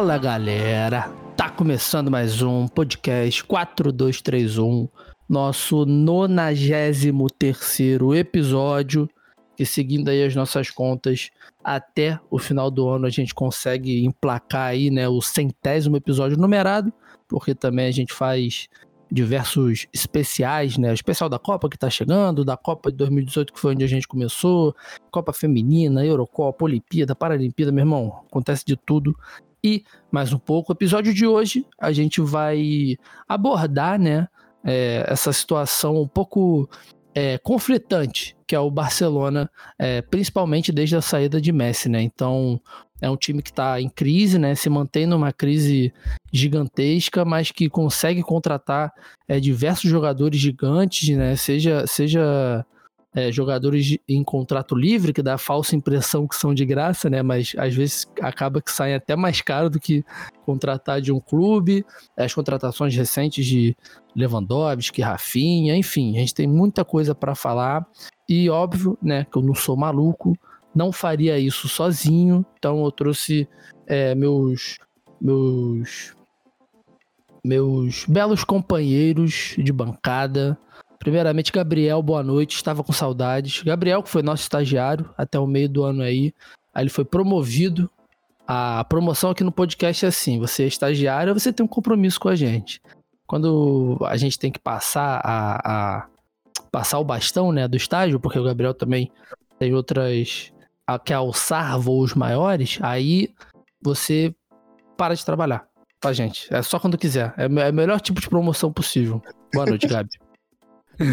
Fala galera, tá começando mais um podcast 4231, nosso 93 episódio. Que seguindo aí as nossas contas, até o final do ano a gente consegue emplacar aí, né, o centésimo episódio numerado, porque também a gente faz diversos especiais, né? O especial da Copa que tá chegando, da Copa de 2018 que foi onde a gente começou, Copa Feminina, Eurocopa, Olimpíada, Paralimpíada, meu irmão, acontece de tudo. E mais um pouco, o episódio de hoje a gente vai abordar, né, é, essa situação um pouco é, conflitante que é o Barcelona, é, principalmente desde a saída de Messi, né? Então é um time que está em crise, né? Se mantém numa crise gigantesca, mas que consegue contratar é, diversos jogadores gigantes, né? Seja, seja é, jogadores em contrato livre, que dá a falsa impressão que são de graça, né? Mas às vezes acaba que saem até mais caro do que contratar de um clube. As contratações recentes de Lewandowski, Rafinha, enfim, a gente tem muita coisa para falar. E óbvio, né, que eu não sou maluco, não faria isso sozinho, então eu trouxe é, meus meus meus belos companheiros de bancada. Primeiramente, Gabriel, boa noite, estava com saudades. Gabriel, que foi nosso estagiário até o meio do ano aí, aí ele foi promovido. A promoção aqui no podcast é assim: você é estagiário, você tem um compromisso com a gente. Quando a gente tem que passar a, a passar o bastão, né, do estágio, porque o Gabriel também tem outras a, quer alçar voos maiores, aí você para de trabalhar pra gente. É só quando quiser. É, é o melhor tipo de promoção possível. Boa noite, Gabi.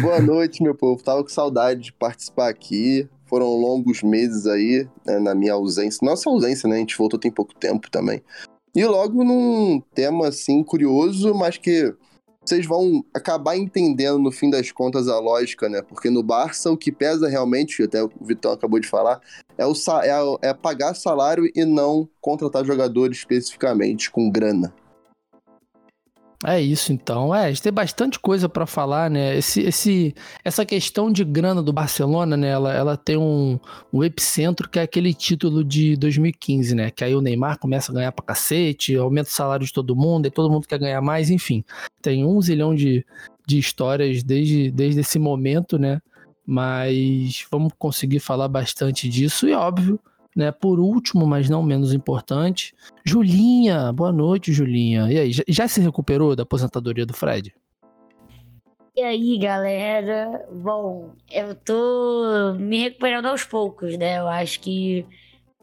Boa noite, meu povo. Tava com saudade de participar aqui. Foram longos meses aí, né, na minha ausência. Nossa ausência, né? A gente voltou tem pouco tempo também. E logo num tema, assim, curioso, mas que vocês vão acabar entendendo no fim das contas a lógica, né? Porque no Barça o que pesa realmente, até o Vitão acabou de falar, é, o, é, é pagar salário e não contratar jogadores especificamente com grana. É isso, então. É, a gente tem bastante coisa para falar, né? Esse, esse, essa questão de grana do Barcelona, né? Ela, ela tem um, um epicentro que é aquele título de 2015, né? Que aí o Neymar começa a ganhar pra cacete, aumenta o salário de todo mundo, e todo mundo quer ganhar mais, enfim. Tem um zilhão de, de histórias desde, desde esse momento, né? Mas vamos conseguir falar bastante disso, e óbvio, né? Por último, mas não menos importante, Julinha. Boa noite, Julinha. E aí, já, se recuperou da aposentadoria do Fred? E aí, galera? Bom, eu tô me recuperando aos poucos, né? Eu acho que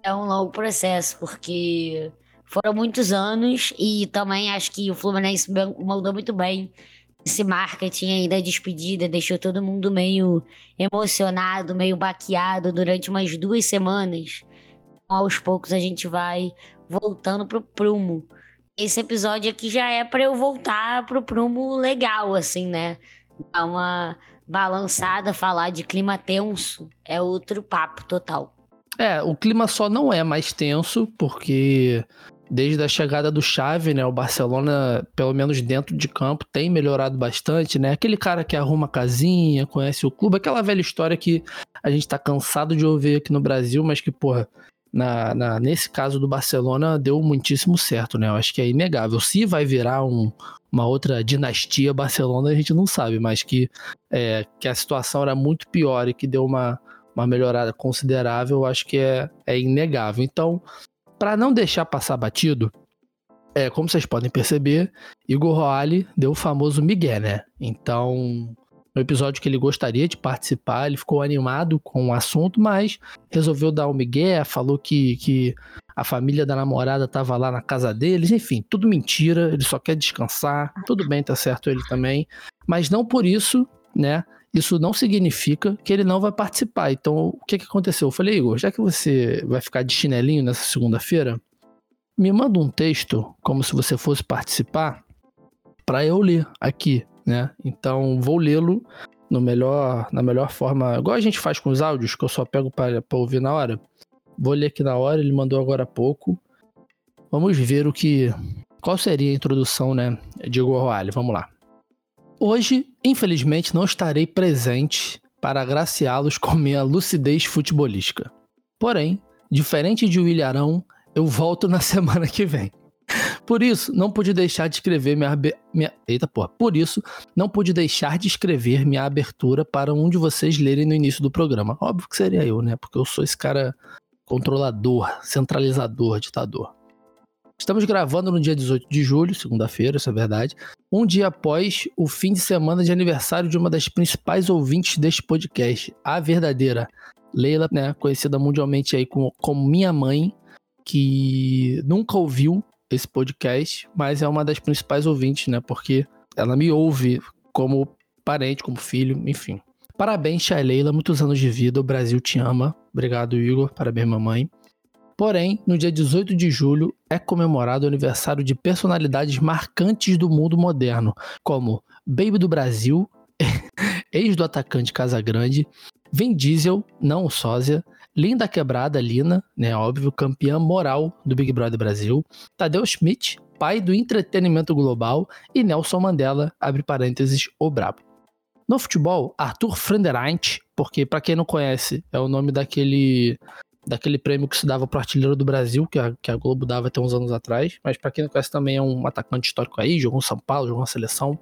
é um longo processo, porque foram muitos anos e também acho que o Fluminense mandou muito bem esse marketing aí da despedida, deixou todo mundo meio emocionado, meio baqueado durante umas duas semanas aos poucos a gente vai voltando pro prumo. Esse episódio aqui já é para eu voltar pro prumo legal, assim, né? Dar uma balançada, falar de clima tenso é outro papo total. É, o clima só não é mais tenso, porque desde a chegada do Xavi, né, o Barcelona, pelo menos dentro de campo, tem melhorado bastante, né? Aquele cara que arruma casinha, conhece o clube, aquela velha história que a gente tá cansado de ouvir aqui no Brasil, mas que, porra, na, na, nesse caso do Barcelona deu muitíssimo certo, né? Eu acho que é inegável. Se vai virar um, uma outra dinastia Barcelona, a gente não sabe, mas que, é, que a situação era muito pior e que deu uma, uma melhorada considerável, eu acho que é, é inegável. Então, para não deixar passar batido, é, como vocês podem perceber, Igor Roale deu o famoso Miguel, né? Então, no episódio que ele gostaria de participar, ele ficou animado com o assunto, mas resolveu dar um migué, falou que, que a família da namorada estava lá na casa deles, enfim, tudo mentira, ele só quer descansar, tudo bem, tá certo ele também, mas não por isso, né, isso não significa que ele não vai participar. Então, o que, que aconteceu? Eu falei, Igor, já que você vai ficar de chinelinho nessa segunda-feira, me manda um texto como se você fosse participar para eu ler aqui né? Então vou lê-lo no melhor, na melhor forma, igual a gente faz com os áudios, que eu só pego para ouvir na hora. Vou ler aqui na hora, ele mandou agora há pouco. Vamos ver o que. Qual seria a introdução, né? De Roale. Vamos lá. Hoje, infelizmente, não estarei presente para agraciá-los com minha lucidez futebolística. Porém, diferente de William Arão, eu volto na semana que vem. Por isso, não pude deixar de escrever minha, minha. Eita porra. Por isso, não pude deixar de escrever minha abertura para um de vocês lerem no início do programa. Óbvio que seria eu, né? Porque eu sou esse cara controlador, centralizador, ditador. Estamos gravando no dia 18 de julho, segunda-feira, isso é verdade, um dia após o fim de semana de aniversário de uma das principais ouvintes deste podcast, a verdadeira Leila, né, conhecida mundialmente aí como, como minha mãe, que nunca ouviu esse podcast, mas é uma das principais ouvintes, né? Porque ela me ouve como parente, como filho, enfim. Parabéns, Tia Leila, muitos anos de vida, o Brasil te ama. Obrigado, Igor, parabéns, mamãe. Porém, no dia 18 de julho é comemorado o aniversário de personalidades marcantes do mundo moderno, como Baby do Brasil, ex do atacante Casagrande, Vin Diesel, não o sósia, Linda Quebrada, Lina, né, óbvio, campeã moral do Big Brother Brasil, Tadeu Schmidt, pai do entretenimento global, e Nelson Mandela, abre parênteses, o brabo. No futebol, Arthur Frenderant, porque para quem não conhece, é o nome daquele daquele prêmio que se dava pro artilheiro do Brasil, que a, que a Globo dava até uns anos atrás, mas para quem não conhece também é um atacante histórico aí, jogou em São Paulo, jogou na seleção,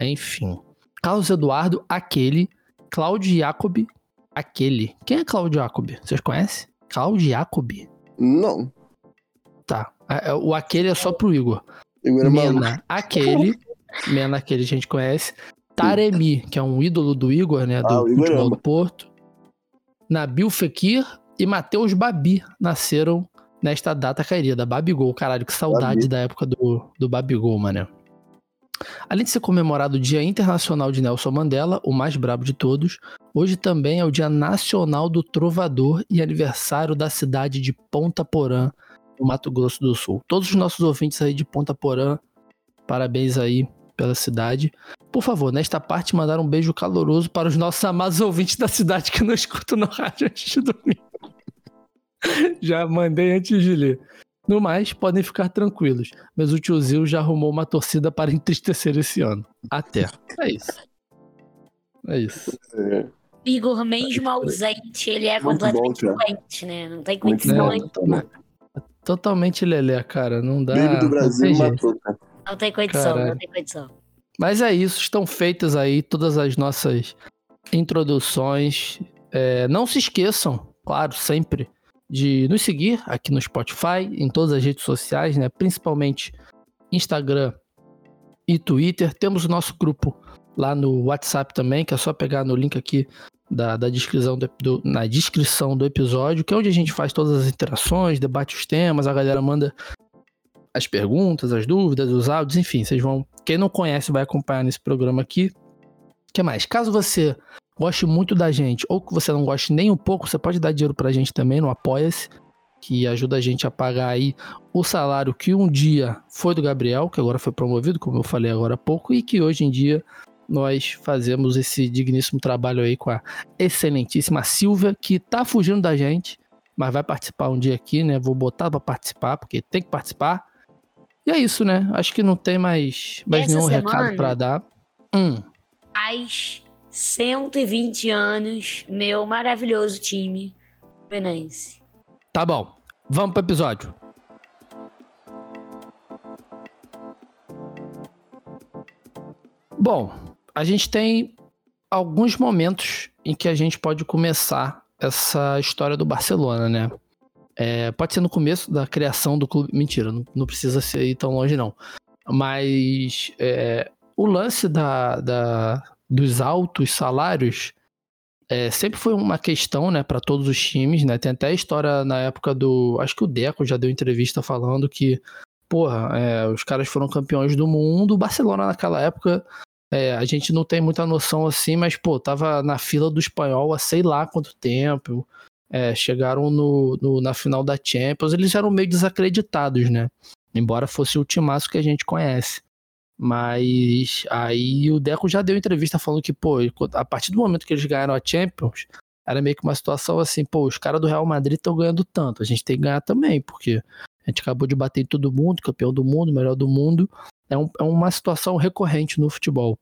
enfim. Carlos Eduardo, aquele, Cláudio Jacobi, aquele. Quem é Cláudio Jacobi? Vocês conhecem? Cláudio Jacobi? Não. Tá. É, é, o aquele é só pro Igor. Igor é Mena, maluco. aquele. Mena, aquele a gente conhece. Taremi, que é um ídolo do Igor, né? Do Ah, o Igor futebol ama. do Porto. Nabil Fekir e Matheus Babi nasceram nesta data querida. Babigol, caralho, que saudade Babi. da época do, do Babigol, mano. Além de ser comemorado o Dia Internacional de Nelson Mandela, o mais brabo de todos, hoje também é o Dia Nacional do Trovador e aniversário da cidade de Ponta Porã, no Mato Grosso do Sul. Todos os nossos ouvintes aí de Ponta Porã, parabéns aí pela cidade. Por favor, nesta parte, mandar um beijo caloroso para os nossos amados ouvintes da cidade que não escutam no rádio antes de dormir. Já mandei antes de ler. No mais, podem ficar tranquilos, mas o tio Zil já arrumou uma torcida para entristecer esse ano. Até. É isso. É isso. É, Igor, mesmo ausente, ele é Muito completamente bom, doente, né? Não tem condição. É, totalmente, totalmente lelé, cara. Não dá. Baby do não Brasil tem jeito. matou, cara. não tem condição, Caralho. não tem condição. Mas é isso, estão feitas aí todas as nossas introduções. É, não se esqueçam, claro, sempre, de nos seguir aqui no Spotify, em todas as redes sociais, né? Principalmente Instagram e Twitter. Temos o nosso grupo lá no WhatsApp também, que é só pegar no link aqui da, da descrição do, do- na descrição do episódio, que é onde a gente faz todas as interações, debate os temas, a galera manda as perguntas, as dúvidas, os áudios, enfim, vocês vão. Quem não conhece vai acompanhar nesse programa aqui. O que mais? Caso você goste muito da gente ou que você não goste nem um pouco, você pode dar dinheiro pra gente também no Apoia-se, que ajuda a gente a pagar aí o salário que um dia foi do Gabriel, que agora foi promovido, como eu falei agora há pouco, e que hoje em dia nós fazemos esse digníssimo trabalho aí com a excelentíssima Silvia, que tá fugindo da gente, mas vai participar um dia aqui, né? Vou botar pra participar, porque tem que participar. E é isso, né? Acho que não tem mais, mais Essa nenhum semana- recado pra dar. Hum, Faz 120 anos, meu maravilhoso time Fluminense. tá bom. Vamos pro episódio. Bom, a gente tem alguns momentos em que a gente pode começar essa história do Barcelona, né? É, pode ser no começo da criação do clube. Mentira, não, não precisa ser aí tão longe, não. Mas é, o lance da, da- dos altos salários é, sempre foi uma questão, né, para todos os times, né? Tem até a história na época do. Acho que o Deco já deu entrevista falando que, porra, é, os caras foram campeões do mundo. O Barcelona naquela época. é, a gente não tem muita noção assim, mas, pô, tava na fila do espanhol há sei lá quanto tempo. É, chegaram no, no- na final da Champions, eles eram meio desacreditados, né? Embora fosse o timaço que a gente conhece. Mas aí o Deco já deu entrevista falando que, pô, a partir do momento que eles ganharam a Champions, era meio que uma situação assim, pô, os caras do Real Madrid estão ganhando tanto, a gente tem que ganhar também, porque a gente acabou de bater em todo mundo, campeão do mundo, melhor do mundo. É, um- é uma situação recorrente no futebol.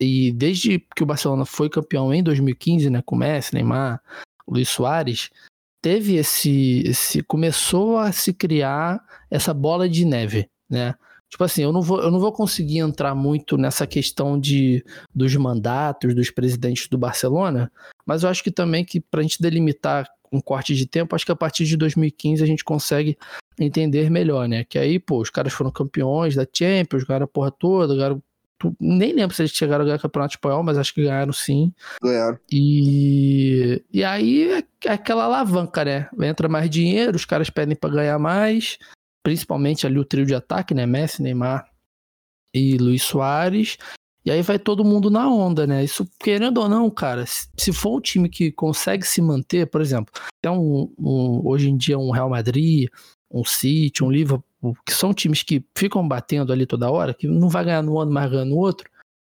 E desde que o Barcelona foi campeão em 2015, né, com Messi, Neymar, Luiz Soares, teve esse, esse começou a se criar essa bola de neve, né? Tipo assim, eu não vou, eu não vou conseguir entrar muito nessa questão de dos mandatos dos presidentes do Barcelona, mas eu acho que também que para a gente delimitar um corte de tempo, acho que a partir de 2015 a gente consegue entender melhor, né? Que aí, pô, os caras foram campeões da Champions, ganharam a porra toda, ganharam nem lembro se eles chegaram a ganhar o Campeonato Espanhol, mas acho que ganharam sim. Ganharam. E, e aí é, é aquela alavanca, né? Entra mais dinheiro, os caras pedem para ganhar mais, principalmente ali o trio de ataque, né? Messi, Neymar e Luiz Soares. E aí vai todo mundo na onda, né? Isso, querendo ou não, cara, se for um time que consegue se manter, por exemplo, tem um, um hoje em dia um Real Madrid, um City, um Liverpool, que são times que ficam batendo ali toda hora, que não vai ganhar no ano, mas ganha no outro,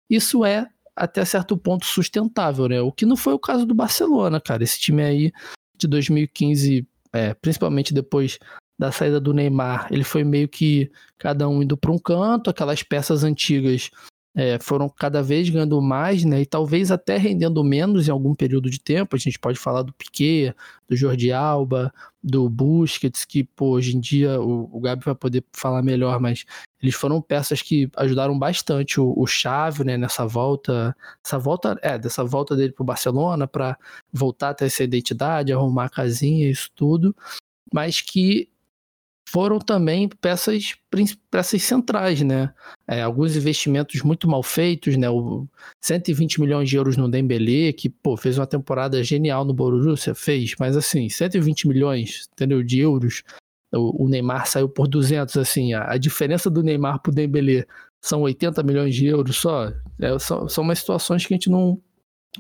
isso é até certo ponto sustentável, né? O que não foi o caso do Barcelona, cara. Esse time aí de 2015, é, principalmente depois da saída do Neymar, ele foi meio que cada um indo para um canto, aquelas peças antigas é, foram cada vez ganhando mais, né? E talvez até rendendo menos em algum período de tempo. A gente pode falar do Piquet, do Jordi Alba, do Busquets, que pô, hoje em dia o, o Gabi vai poder falar melhor, mas eles foram peças que ajudaram bastante o, o Xavi, né? Nessa volta, essa volta, é, dessa volta dele para o Barcelona para voltar a ter essa identidade, arrumar a casinha, isso tudo, mas que foram também peças, peças centrais, né? É, alguns investimentos muito mal feitos, né? O 120 milhões de euros no Dembélé, que, pô, fez uma temporada genial no Borussia, fez, mas assim, 120 milhões, entendeu, de euros, o, o Neymar saiu por 200, assim, a, a, diferença do Neymar pro Dembélé são 80 milhões de euros só, é, são, são umas situações que a gente não,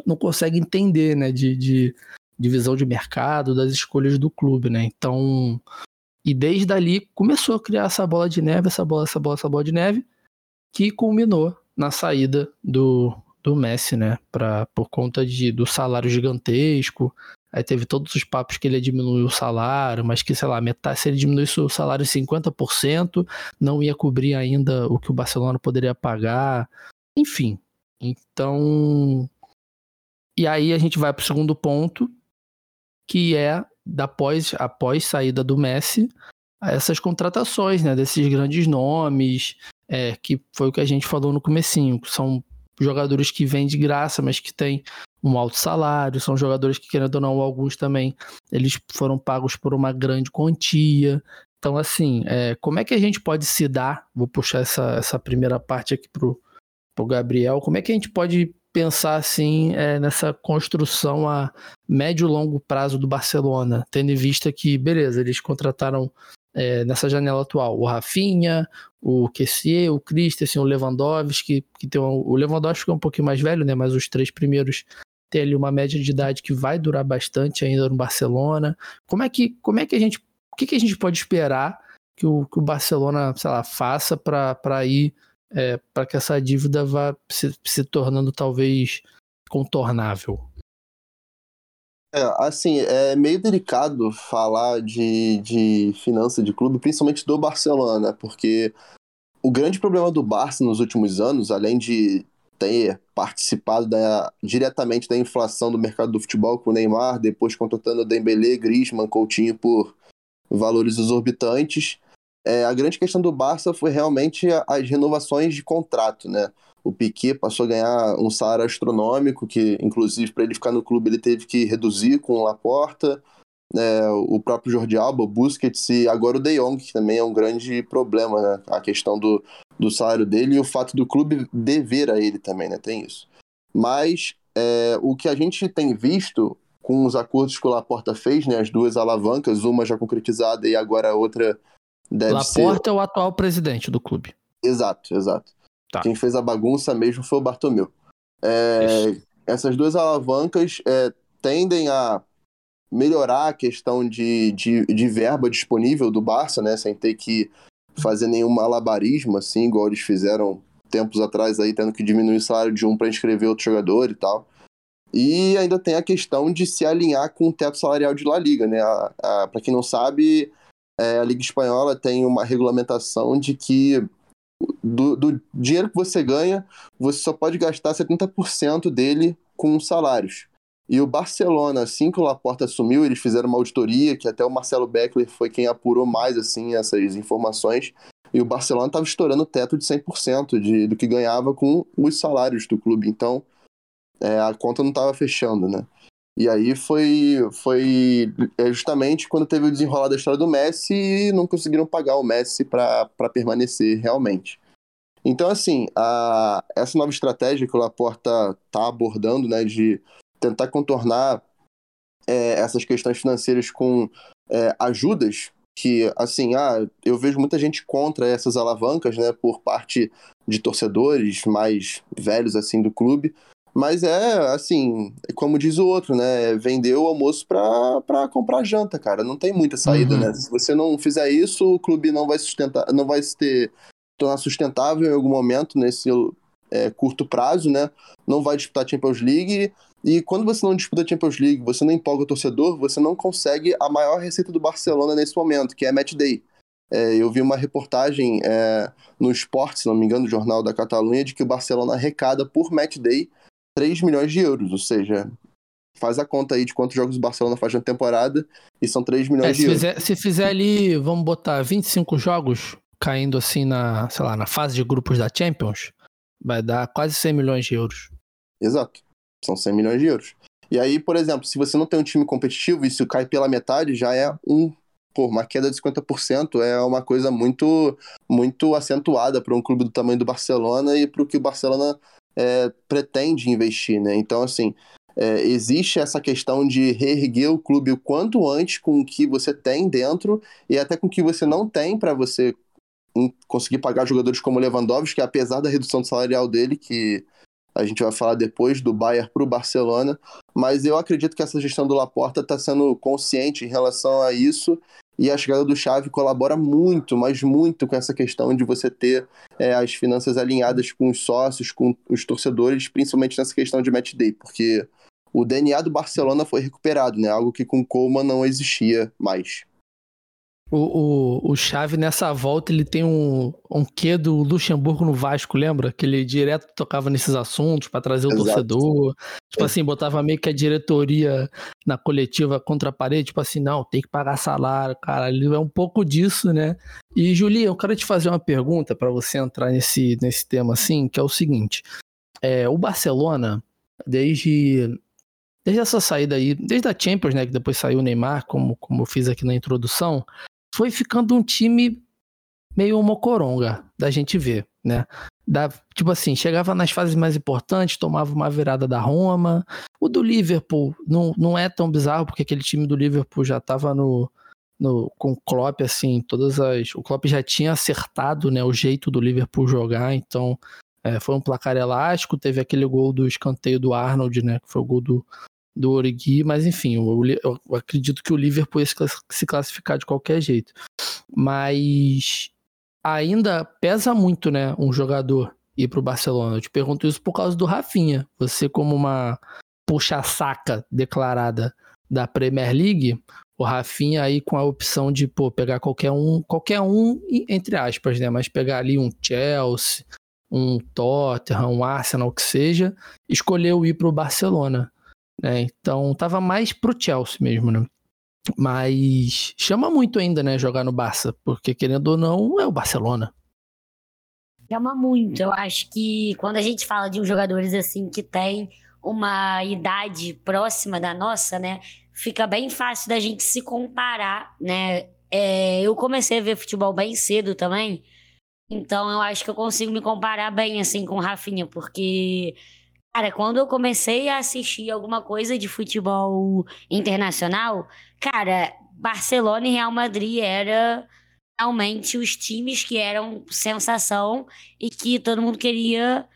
não consegue entender, né, de, de, de visão de mercado, das escolhas do clube, né, então e desde ali começou a criar essa bola de neve, essa bola, essa bola, essa bola de neve, que culminou na saída do, do Messi, né? Pra, por conta de, do salário gigantesco. Aí teve todos os papos que ele diminuiu o salário, mas que, sei lá, metade, se ele diminuísse o salário 50%, não ia cobrir ainda o que o Barcelona poderia pagar. Enfim. Então. E aí a gente vai para o segundo ponto, que é da pós, após saída do Messi, essas contratações, né, desses grandes nomes, é, que foi o que a gente falou no comecinho, são jogadores que vêm de graça, mas que têm um alto salário, são jogadores que, querendo ou não, alguns também, eles foram pagos por uma grande quantia. Então, assim, é, como é que a gente pode se dar, vou puxar essa, essa primeira parte aqui pro, pro Gabriel, como é que a gente pode pensar assim é, nessa construção a médio e longo prazo do Barcelona, tendo em vista que, beleza, eles contrataram é, nessa janela atual o Rafinha, o Kessier, o Christensen, o Lewandowski, que, tem um, o Lewandowski é um pouquinho mais velho, né, mas os três primeiros têm ali uma média de idade que vai durar bastante ainda no Barcelona. Como é que, como é que a gente, o que, que a gente pode esperar que o, que o Barcelona, sei lá, faça para ir é, para que essa dívida vá se, se tornando talvez contornável? É, assim, é meio delicado falar de, de finança de clube, principalmente do Barcelona, porque o grande problema do Barça nos últimos anos, além de ter participado da, diretamente da inflação do mercado do futebol com o Neymar, depois contratando Dembélé, Griezmann, Coutinho por valores exorbitantes, é, a grande questão do Barça foi realmente as renovações de contrato, né? O Piquet passou a ganhar um salário astronômico, que inclusive para ele ficar no clube ele teve que reduzir com o Laporta, é, o próprio Jordi Alba, o Busquets e agora o De Jong, que também é um grande problema, né? A questão do, do salário dele e o fato do clube dever a ele também, né? Tem isso. Mas é, o que a gente tem visto com os acordos que o Laporta fez, né? As duas alavancas, uma já concretizada e agora a outra Deve Laporta ser... é o atual presidente do clube. Exato, exato. Tá. Quem fez a bagunça mesmo foi o Bartomeu. É, essas duas alavancas é, tendem a melhorar a questão de, de, de, verba disponível do Barça, né? Sem ter que fazer nenhum malabarismo, assim, igual eles fizeram tempos atrás aí, tendo que diminuir o salário de um para inscrever outro jogador e tal. E ainda tem a questão de se alinhar com o teto salarial de La Liga, né? Para quem não sabe, é, a Liga Espanhola tem uma regulamentação de que do, do, dinheiro que você ganha, você só pode gastar 70% dele com salários. E o Barcelona, assim que o Laporta assumiu, eles fizeram uma auditoria, que até o Marcelo Beckler foi quem apurou mais assim essas informações, e o Barcelona estava estourando o teto de 100% de, do que ganhava com os salários do clube. Então, é, a conta não estava fechando, né? E aí foi, foi é, justamente quando teve o desenrolar da história do Messi e não conseguiram pagar o Messi para permanecer realmente. Então, assim, a, essa nova estratégia que o Laporta está abordando, né, de tentar contornar é, essas questões financeiras com é, ajudas, que, assim, ah, eu vejo muita gente contra essas alavancas, né, por parte de torcedores mais velhos, assim, do clube, mas é, assim, como diz o outro, né? Vender o almoço para comprar janta, cara. Não tem muita saída, uhum. né? Se você não fizer isso, o clube não vai sustentar, não vai se ter, tornar sustentável em algum momento nesse é, curto prazo, né? Não vai disputar a Champions League. E quando você não disputa a Champions League, você não empolga o torcedor, você não consegue a maior receita do Barcelona nesse momento, que é match day. É, eu vi uma reportagem é, no Esporte, se não me engano, do Jornal da Catalunha, de que o Barcelona arrecada por match day 3 milhões de euros, ou seja, faz a conta aí de quantos jogos o Barcelona faz na temporada e são 3 milhões é, de se euros. Fizer, se fizer ali, vamos botar 25 jogos caindo assim na, sei lá, na fase de grupos da Champions, vai dar quase 100 milhões de euros. Exato. São 100 milhões de euros. E aí, por exemplo, se você não tem um time competitivo, isso cai pela metade, já é um pô, uma queda de 50% é uma coisa muito muito acentuada para um clube do tamanho do Barcelona e para o que o Barcelona é, pretende investir, né? Então, assim, é, existe essa questão de reerguer o clube o quanto antes com o que você tem dentro e até com o que você não tem para você conseguir pagar jogadores como Lewandowski, que apesar da redução salarial dele, que a gente vai falar depois do Bayern para o Barcelona, mas eu acredito que essa gestão do Laporta está sendo consciente em relação a isso e a chegada do Xavi colabora muito, mas muito com essa questão de você ter é, as finanças alinhadas com os sócios, com os torcedores, principalmente nessa questão de match day, porque o DNA do Barcelona foi recuperado, né? Algo que com o Coleman não existia mais. O, o, o Xavi, nessa volta, ele tem um, um quê do Luxemburgo no Vasco, lembra? Que ele direto tocava nesses assuntos para trazer o Exato. torcedor. Tipo é. assim, botava meio que a diretoria na coletiva contra a parede, tipo assim, não, tem que pagar salário, cara. Ele é um pouco disso, né? E, Julia, eu quero te fazer uma pergunta para você entrar nesse, nesse tema assim, que é o seguinte. É, o Barcelona, desde desde essa saída aí, desde a Champions, né, que depois saiu o Neymar, como, como eu fiz aqui na introdução, foi ficando um time meio mocoronga da gente ver, né? Da, tipo assim, chegava nas fases mais importantes, tomava uma virada da Roma. O do Liverpool não, não é tão bizarro, porque aquele time do Liverpool já tava no, no, com o Klopp, assim, todas as. O Klopp já tinha acertado né, o jeito do Liverpool jogar, então é, foi um placar elástico. Teve aquele gol do escanteio do Arnold, né? Que foi o gol do, do Origi, mas enfim, eu, eu, acredito que o Liverpool ia se classificar de qualquer jeito. Mas ainda pesa muito, né, um jogador ir para o Barcelona. Eu te pergunto isso por causa do Rafinha. Você como uma puxa-saca declarada da Premier League, o Rafinha aí com a opção de pô, pegar qualquer um, qualquer um entre aspas, né, mas pegar ali um Chelsea, um Tottenham, um Arsenal, que seja, escolheu ir para o Barcelona. Né? Então tava mais pro Chelsea mesmo, né? Mas chama muito ainda, né, jogar no Barça, porque querendo ou não, é o Barcelona. Chama muito. Eu acho que quando a gente fala de jogadores assim que tem uma idade próxima da nossa, né, fica bem fácil da gente se comparar, né? É, eu comecei a ver futebol bem cedo também, então eu acho que eu consigo me comparar bem assim com o Rafinha, porque Cara, quando eu comecei a assistir alguma coisa de futebol internacional, cara, Barcelona e Real Madrid era realmente os times que eram sensação e que todo mundo queria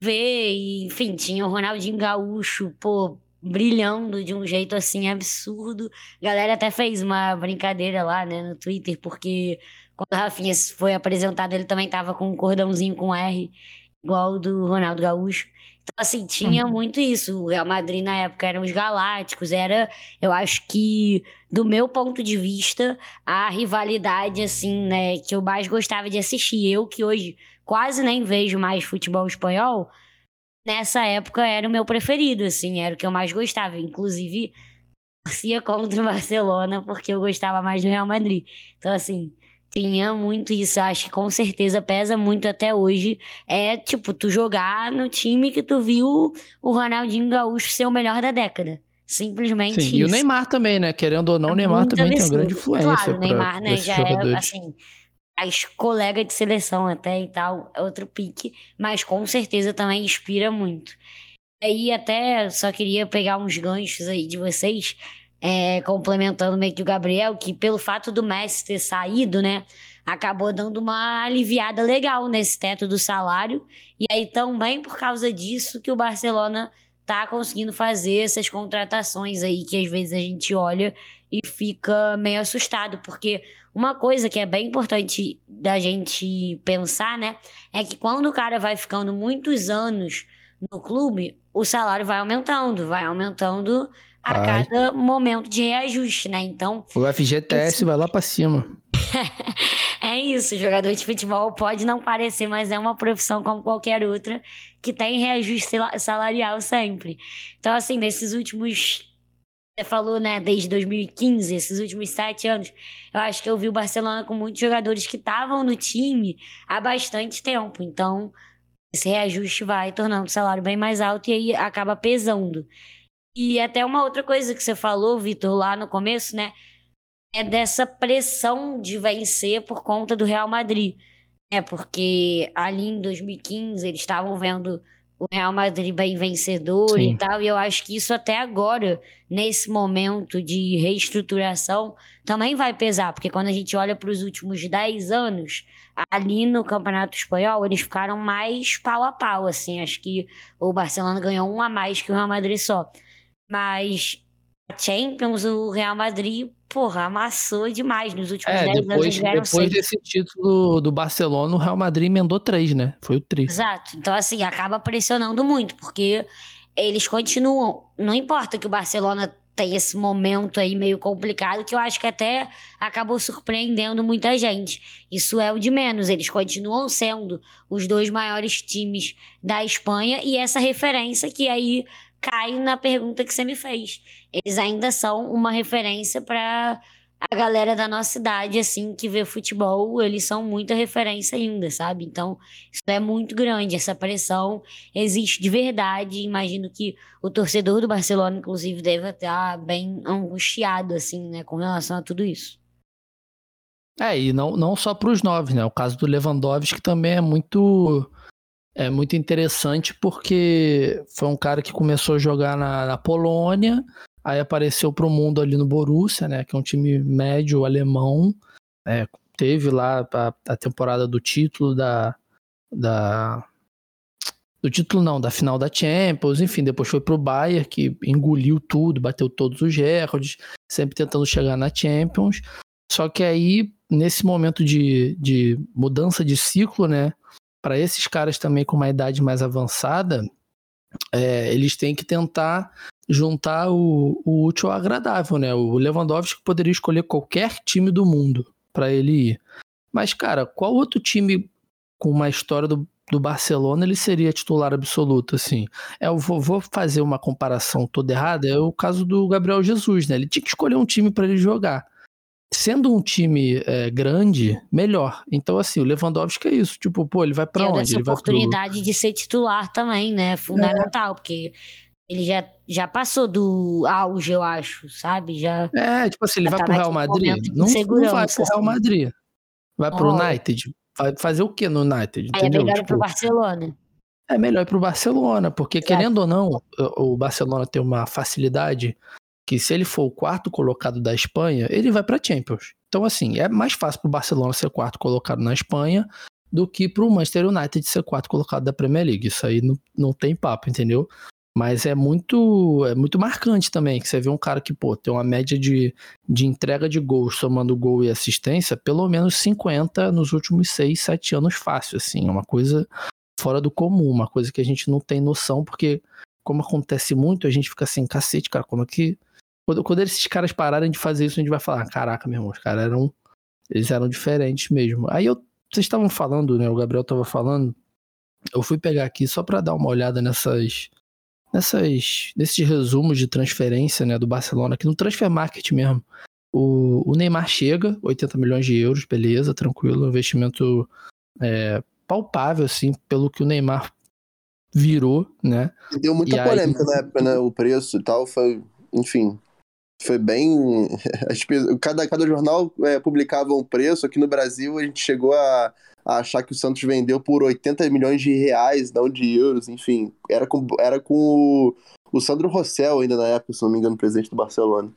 ver. E, enfim, tinha o Ronaldinho Gaúcho, pô, brilhando de um jeito assim absurdo. A galera até fez uma brincadeira lá, né, no Twitter, porque quando o Rafinha foi apresentado, ele também tava com um cordãozinho com R, igual do Ronaldo Gaúcho. Então, assim, tinha uhum. muito isso. O Real Madrid na época eram os Galácticos, era, eu acho que, do meu ponto de vista, a rivalidade, assim, né, que eu mais gostava de assistir. Eu, que hoje quase nem vejo mais futebol espanhol, nessa época era o meu preferido, assim, era o que eu mais gostava. Inclusive, torcia contra o Barcelona, porque eu gostava mais do Real Madrid. Então, assim, Tinha muito isso, acho que com certeza pesa muito até hoje. É tipo, tu jogar no time que tu viu o Ronaldinho Gaúcho ser o melhor da década. Simplesmente Sim, isso. e o Neymar também, né? Querendo ou não, o Neymar também tem uma absurdo. grande influência. Claro, o Neymar, né, já jogadores. é assim, as colega de seleção até e tal, é outro pique, mas com certeza também inspira muito. E aí até só queria pegar uns ganchos aí de vocês, é, complementando meio que o Gabriel, que pelo fato do Messi ter saído, né, acabou dando uma aliviada legal nesse teto do salário, e aí também por causa disso que o Barcelona tá conseguindo fazer essas contratações aí que às vezes a gente olha e fica meio assustado, porque uma coisa que é bem importante da gente pensar, né, é que quando o cara vai ficando muitos anos no clube, o salário vai aumentando, vai aumentando a Vai. cada momento de reajuste, né? Então, O FGTS Esse- vai lá pra cima. é isso, jogador de futebol pode não parecer, mas é uma profissão como qualquer outra que tem reajuste sala- salarial sempre. Então, assim, nesses últimos. Você falou, né, desde 2015, esses últimos sete anos, eu acho que eu vi o Barcelona com muitos jogadores que estavam no time há bastante tempo. Então, esse reajuste vai tornando o salário bem mais alto e aí acaba pesando. E até uma outra coisa que você falou, Vitor, lá no começo, né? é dessa pressão de vencer por conta do Real Madrid. É porque ali em 2015 eles estavam vendo o Real Madrid bem vencedor Sim. e tal, e eu acho que isso até agora, nesse momento de reestruturação, também vai pesar, porque quando a gente olha para os últimos 10 anos, ali no Campeonato Espanhol, eles ficaram mais pau a pau, assim, acho que o Barcelona ganhou um a mais que o Real Madrid só. Mas a Champions, o Real Madrid, porra, amassou demais nos últimos É, 10 anos. depois, seis. desse título do Barcelona, o Real Madrid emendou três, né? Foi o tri. Exato. Então, assim, acaba pressionando muito, porque eles continuam. Não importa que o Barcelona tenha esse momento aí meio complicado, que eu acho que até acabou surpreendendo muita gente. Isso é o de menos. Eles continuam sendo os dois maiores times da Espanha e essa referência que aí cai na pergunta que você me fez. Eles ainda são uma referência para a galera da nossa idade, assim, que vê futebol, eles são muita referência ainda, sabe? Então, isso é muito grande, essa pressão existe de verdade. Imagino que o torcedor do Barcelona, inclusive, deve estar bem angustiado, assim, né, com relação a tudo isso. É, e não, não só para os nove, né? O caso do Lewandowski também é muito é muito interessante porque foi um cara que começou a jogar na, na Polônia, aí apareceu para o mundo ali no Borussia, né? Que é um time médio alemão. É, teve lá a, a temporada do título da, da do título não, da final da Champions, enfim, depois foi pro Bayern que engoliu tudo, bateu todos os recordes, sempre tentando chegar na Champions. Só que aí, nesse momento de, de mudança de ciclo, né, para esses caras também com uma idade mais avançada, é, eles têm que tentar juntar o, o útil ao agradável, né? O Lewandowski poderia escolher qualquer time do mundo para ele ir. Mas, cara, qual outro time com uma história do, do Barcelona ele seria titular absoluto, assim? É, eu vou, vou fazer uma comparação toda errada, é o caso do Gabriel Jesus, né? Ele tinha que escolher um time para ele jogar. Sendo um time é, grande, melhor. Então, assim, o Lewandowski é isso. Tipo, pô, ele vai pra Tendo onde? essa Ele vai pro... oportunidade de ser titular também, né? Fundamental, porque ele já, já passou do auge, eu acho, sabe? Já É, tipo assim, ele vai tá pro Real Madrid? Não, não vai pro Real assim. Madrid. Vai pro Olha. United. Vai fazer o que no United? aí é Entendeu? melhor ir Tipo, pro Barcelona. é melhor ir pro Barcelona, porque Exato. querendo ou não, o Barcelona tem uma facilidade que se ele for o quarto colocado da Espanha, ele vai pra Champions. Então, assim, é mais fácil pro Barcelona ser quarto colocado na Espanha do que pro Manchester United ser quarto colocado da Premier League. Isso aí não, não tem papo, entendeu? Mas é muito é muito marcante também, que você vê um cara que, pô, tem uma média de, de entrega de gols, somando gol e assistência, pelo menos 50 nos últimos 6, 7 anos fácil, assim. É uma coisa fora do comum, uma coisa que a gente não tem noção, porque como acontece muito, a gente fica assim, cacete, cara, como é que... Quando, quando esses caras pararem de fazer isso, a gente vai falar, caraca, meu irmão, os caras eram... Eles eram diferentes mesmo. Aí eu, vocês estavam falando, né, o Gabriel tava falando, eu fui pegar aqui só pra dar uma olhada nessas... Nessas, nesses resumos de transferência né, do Barcelona, aqui no Transfer Market mesmo. O, o Neymar chega, 80 milhões de euros, beleza, tranquilo, investimento é, palpável, assim, pelo que o Neymar virou, né? Deu muita e polêmica aí... na época, né? O preço e tal, foi, enfim, foi bem. Cada, cada jornal é, publicava um preço. Aqui no Brasil, a gente chegou a, a, achar que o Santos vendeu por 80 milhões de reais, não de euros, enfim. Era com, era com o, o Sandro Rossell ainda na época, se não me engano, presidente do Barcelona.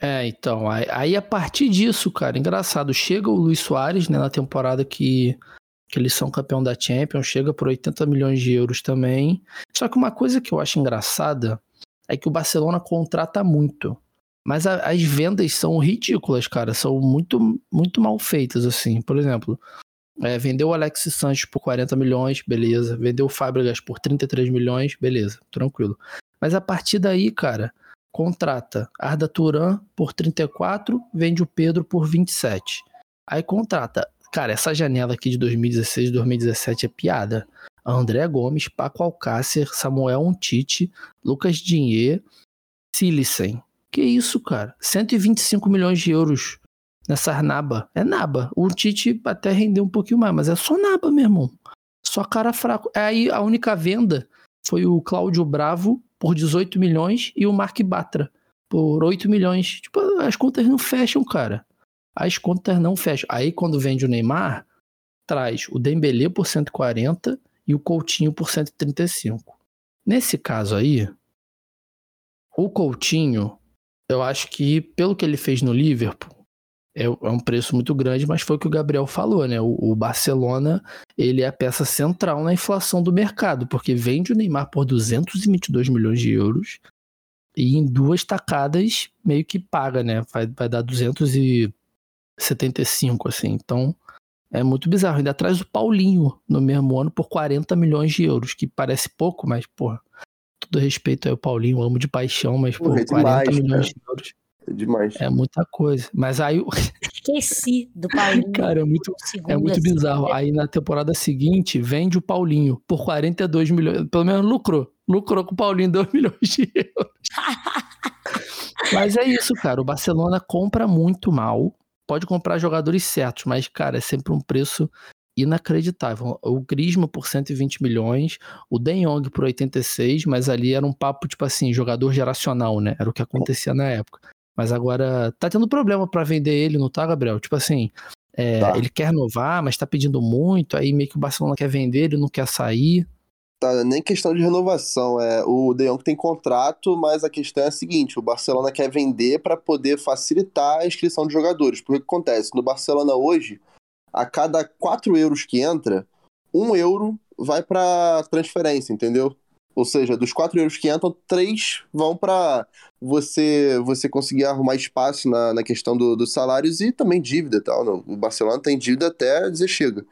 É, então, aí, aí, a partir disso, cara, engraçado, chega o Luiz Soares, né, na temporada que, que eles são campeão da Champions, chega por 80 milhões de euros também. Só que uma coisa que eu acho engraçada é que o Barcelona contrata muito. Mas a, as vendas são ridículas, cara, são muito, muito mal feitas, assim. Por exemplo, é, vendeu o Alex Sanches por 40 milhões, beleza. Vendeu o Fábricas por 33 milhões, beleza, tranquilo. Mas a partir daí, cara, contrata Arda Turan por 34, vende o Pedro por 27. Aí contrata. Cara, essa janela aqui de 2016 2017 é piada. André Gomes, Paco Alcácer, Samuel Untite, Lucas Dinhe, Silicen. Que isso, cara? 125 milhões de euros nessa naba. É naba. O Tite até rendeu um pouquinho mais, mas é só naba, meu irmão. Só cara fraco. Aí a única venda foi o Cláudio Bravo por 18 milhões e o Mark Batra por 8 milhões. Tipo, as contas não fecham, cara. As contas não fecham. Aí quando vende o Neymar, traz o Dembélé por 140 e o Coutinho por 135. Nesse caso aí, o Coutinho, eu acho que pelo que ele fez no Liverpool, é, é, um preço muito grande, mas foi o que o Gabriel falou, né? O, o, Barcelona, ele é a peça central na inflação do mercado, porque vende o Neymar por 222 milhões de euros e em duas tacadas meio que paga, né? Vai, vai dar 275, assim. Então, é muito bizarro. Ainda traz o Paulinho no mesmo ano por 40 milhões de euros, que parece pouco, mas, porra, todo respeito ao Paulinho, amo de paixão, mas, por é 40 demais, milhões de euros é demais. É muita coisa. Mas aí. Esqueci do Paulinho. Cara, é muito, é muito bizarro. Aí na temporada seguinte, vende o Paulinho por 42 milhões. Pelo menos lucrou. Lucrou com o Paulinho 2 milhões de euros. mas é isso, cara. O Barcelona compra muito mal. Pode comprar jogadores certos, mas, cara, é sempre um preço inacreditável. O Griezmann por 120 milhões, o Den Jong por 86, mas ali era um papo, tipo assim, jogador geracional, né? Era o que acontecia na época. Mas agora tá tendo problema para vender ele, não tá, Gabriel? Tipo assim, é, tá. ele quer renovar, mas tá pedindo muito, aí meio que o Barcelona quer vender, ele não quer sair. Tá, nem questão de renovação. É, o De Jong tem contrato, mas a questão é a seguinte: o Barcelona quer vender para poder facilitar a inscrição de jogadores. Porque o que acontece? No Barcelona hoje, a cada 4 euros que entra, 1 euro vai para transferência, entendeu? Ou seja, dos 4 euros que entram, 3 vão para você você conseguir arrumar espaço na, na questão do, dos salários e também dívida tal. O Barcelona tem dívida até dizer chega.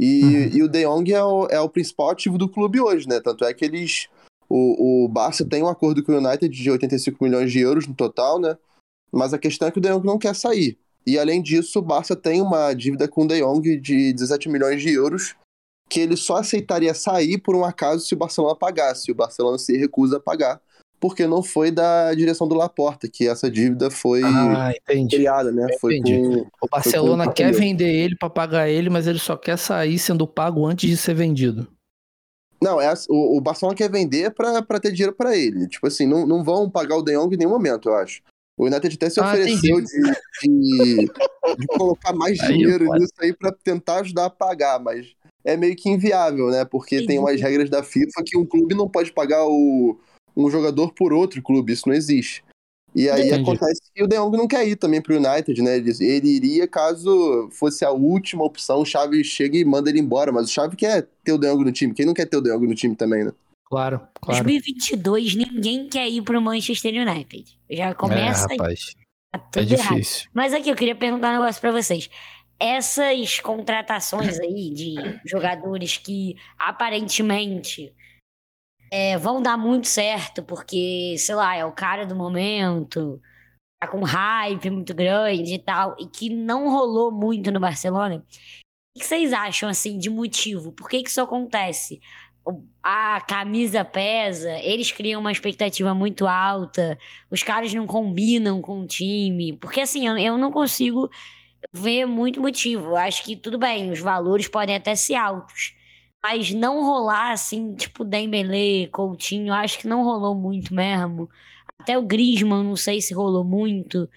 E, uhum. e o De Jong é o, é o principal ativo do clube hoje, né? Tanto é que eles. O, o Barça tem um acordo com o United de 85 milhões de euros no total, né? Mas a questão é que o De Jong não quer sair. E além disso, o Barça tem uma dívida com o De Jong de 17 milhões de euros que ele só aceitaria sair por um acaso se o Barcelona pagasse. O Barcelona se recusa a pagar, porque não foi da direção do Laporta, que essa dívida foi ah, criada, né? Foi com, o Barcelona com quer vender ele para pagar ele, mas ele só quer sair sendo pago antes de ser vendido. Não, é, o, o Barcelona quer vender para ter dinheiro para ele. Tipo assim, não, não vão pagar o De Jong em nenhum momento, eu acho. O United até se ah, ofereceu de, de, de, colocar mais dinheiro nisso aí para tentar ajudar a pagar, mas é meio que inviável, né? Porque tem umas regras da FIFA que um clube não pode pagar o, um jogador por outro clube, isso não existe. E aí Entendi. acontece que o De Jong não quer ir também pro United, né? Ele, ele iria caso fosse a última opção, o Xavi chega e manda ele embora, mas o Xavi quer ter o De Jong no time, quem não quer ter o De Jong no time também, né? Claro, claro. 2022 ninguém quer ir pro Manchester United. Já começa é, rapaz. Tá é difícil. Mas aqui eu queria perguntar um negócio para vocês essas contratações aí de jogadores que aparentemente é, vão dar muito certo, porque, sei lá, é o cara do momento, tá com hype muito grande e tal, e que não rolou muito no Barcelona. O que vocês acham, assim, de motivo? Por que, que isso acontece? a camisa pesa, eles criam uma expectativa muito alta, os caras não combinam com o time, porque assim, eu, eu não consigo ver muito motivo. Acho que tudo bem, os valores podem até ser altos, mas não rolar assim, tipo Dembele, Coutinho, acho que não rolou muito mesmo. Até o Griezmann, não sei se rolou muito.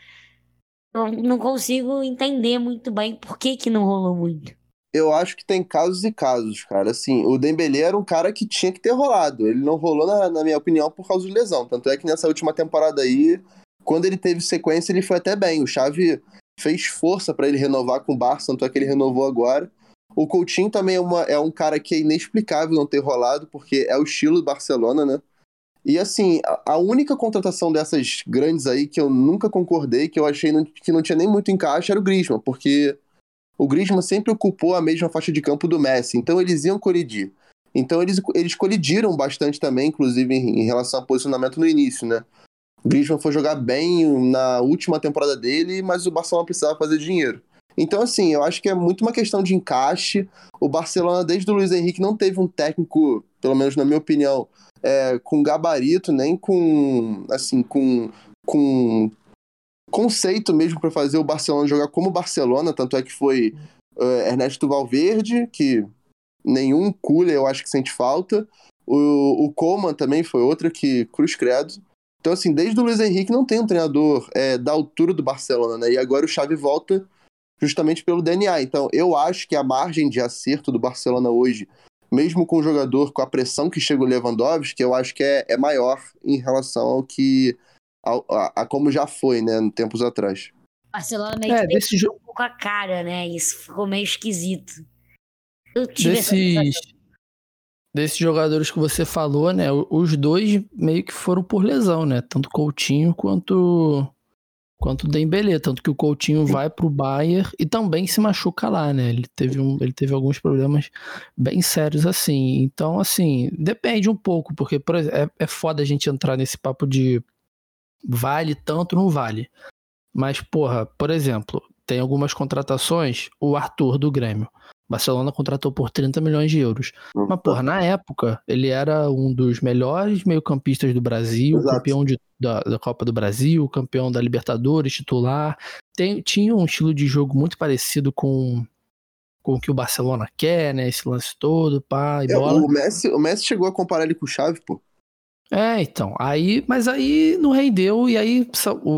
Eu não consigo entender muito bem por que que não rolou muito eu acho que tem casos e casos, cara. Assim, o Dembele era um cara que tinha que ter rolado. Ele não rolou, na, na minha opinião, por causa de lesão. Tanto é que nessa última temporada aí, quando ele teve sequência, ele foi até bem. O Xavi fez força para ele renovar com o Barça, tanto é que ele renovou agora. O Coutinho também é, uma, é um cara que é inexplicável não ter rolado, porque é o estilo do Barcelona, né? E assim, a, única contratação dessas grandes aí que eu nunca concordei, que eu achei não, que não tinha nem muito encaixe, era o Griezmann, porque o Griezmann sempre ocupou a mesma faixa de campo do Messi, então eles iam colidir. Então eles, eles colidiram bastante também, inclusive em, em relação ao posicionamento no início, né? O Griezmann foi jogar bem na última temporada dele, mas o Barcelona precisava fazer dinheiro. Então, assim, eu acho que é muito uma questão de encaixe. O Barcelona, desde o Luiz Henrique, não teve um técnico, pelo menos na minha opinião, é, com gabarito, nem com, assim, com, com conceito mesmo para fazer o Barcelona jogar como Barcelona, tanto é que foi uh, Ernesto Valverde, que nenhum cooler eu acho que sente falta. O, o Coman também foi outra que cruz credo. Então, assim, desde o Luiz Henrique não tem um treinador é, da altura do Barcelona, né? E agora o Xavi volta justamente pelo DNA. Então, eu acho que a margem de acerto do Barcelona hoje, mesmo com o jogador com a pressão que chega o Lewandowski, eu acho que é, é maior em relação ao que a, a, a, como já foi, né, tempos atrás. Barcelona meio é, que desse jo... um pouco a cara, né? Isso ficou meio esquisito. Eu tive desses, desses jogadores que você falou, né? Os dois meio que foram por lesão, né? Tanto Coutinho quanto quanto Dembélé, tanto que o Coutinho vai pro Bayern e também se machuca lá, né? Ele teve, um, ele teve alguns problemas bem sérios assim. Então, assim, depende um pouco, porque por exemplo, é, é foda a gente entrar nesse papo de vale tanto, não vale. Mas, porra, por exemplo, tem algumas contratações, o Arthur do Grêmio. Barcelona contratou por 30 milhões de euros. Mas, porra, na época, ele era um dos melhores meio-campistas do Brasil, Exato. campeão de, da, da, Copa do Brasil, campeão da Libertadores, titular. Tem, tinha um estilo de jogo muito parecido com, com o que o Barcelona quer, né? Esse lance todo, pá, e é, bola. O Messi, o Messi chegou a comparar ele com o Xavi, pô. É, então. Aí, mas aí não rendeu, e aí,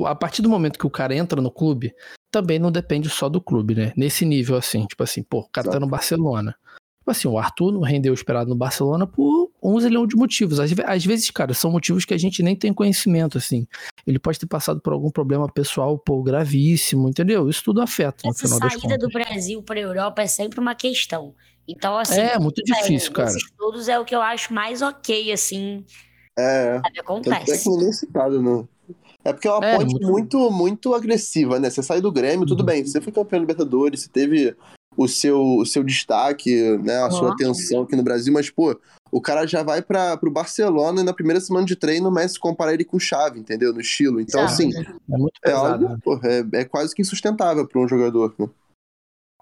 a partir do momento que o cara entra no clube, também não depende só do clube, né? Nesse nível, assim, tipo assim, pô, o cara Exato. tá no Barcelona. Tipo assim, o Arthur não rendeu o esperado no Barcelona por um zilhão de motivos. Às, às, vezes, cara, são motivos que a gente nem tem conhecimento, assim. Ele pode ter passado por algum problema pessoal, pô, gravíssimo, entendeu? Isso tudo afeta, Essa no final das contas. saída do Brasil pra Europa é sempre uma questão. Então, assim... É, muito difícil, é, cara. todos é o que eu acho mais ok, assim, é. Acontece. É que ninguém citado, não. É porque é uma é, ponte muito... muito, muito agressiva, né? Você sai do Grêmio, tudo uhum. bem. Você foi campeão Libertadores, você teve o seu, o seu destaque, né? A sua atenção aqui no Brasil, mas, pô, o cara já vai para pro Barcelona e na primeira semana de treino o Messi compara ele com chave, entendeu? No estilo. Então, assim, é, muito é algo, né? pô, é, é quase que insustentável para um jogador, né?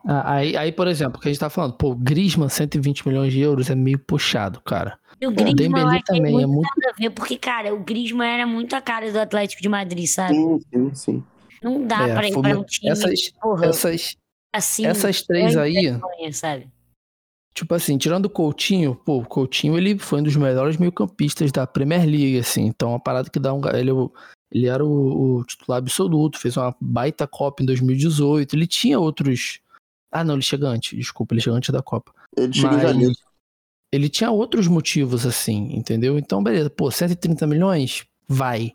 Ah, aí, aí, por exemplo, que a gente tá falando, pô, Griezmann, 120 milhões de euros é meio puxado, cara. E o Griezmann o também muito é muito nada a ver, porque, cara, o Griezmann era muito a cara do Atlético de Madrid, sabe? Sim, sim, sim. Não dá é, pra ir pra um time, essas, porra, essas, assim, essas três aí, vergonha, sabe? Tipo assim, tirando o Coutinho, pô, o Coutinho ele foi um dos melhores meio-campistas da Premier League, assim. Então, uma parada que dá um. Ele, é ele era o, o, titular absoluto, fez uma baita Copa em 2018. Ele tinha outros. Ah, não, ele chega antes, desculpa, ele chega antes da Copa. Ele chega Mas... em janeiro ele tinha outros motivos assim, entendeu? Então, beleza, pô, 130 milhões? Vai.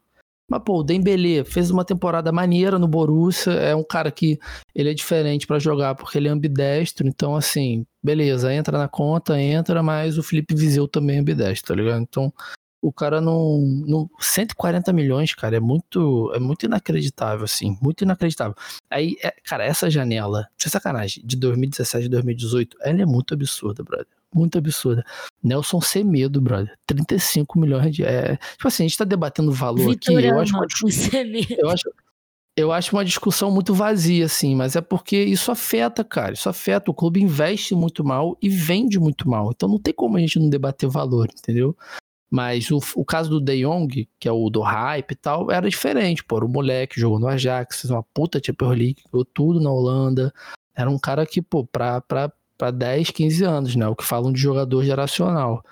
Mas, pô, o Dembele fez uma temporada maneira no Borussia, é um cara que ele é diferente para jogar porque ele é ambidestro, então, assim, beleza, entra na conta, entra, mas o Felipe Viseu também é ambidestro, tá ligado? Então, o cara não, não 140 milhões, cara, é muito é muito inacreditável assim, muito inacreditável. Aí, é, cara, essa janela, sem sacanagem, de 2017 e 2018, ela é muito absurda, brother muito absurda. Nelson Semedo, brother. 35 milhões de. É, tipo assim, a gente tá debatendo valor Vitor aqui. Eu acho, uma, eu, acho, eu acho uma discussão muito vazia, assim, mas é porque isso afeta, cara. Isso afeta. O clube investe muito mal e vende muito mal. Então não tem como a gente não debater valor, entendeu? Mas o, o caso do De Jong, que é o do hype e tal, era diferente. Pô, era um moleque, jogou no Ajax, fez uma puta Champions League, ganhou tudo na Holanda. Era um cara que, pô, pra, pra, pra 10, 15 anos, né? O que falam de jogador geracional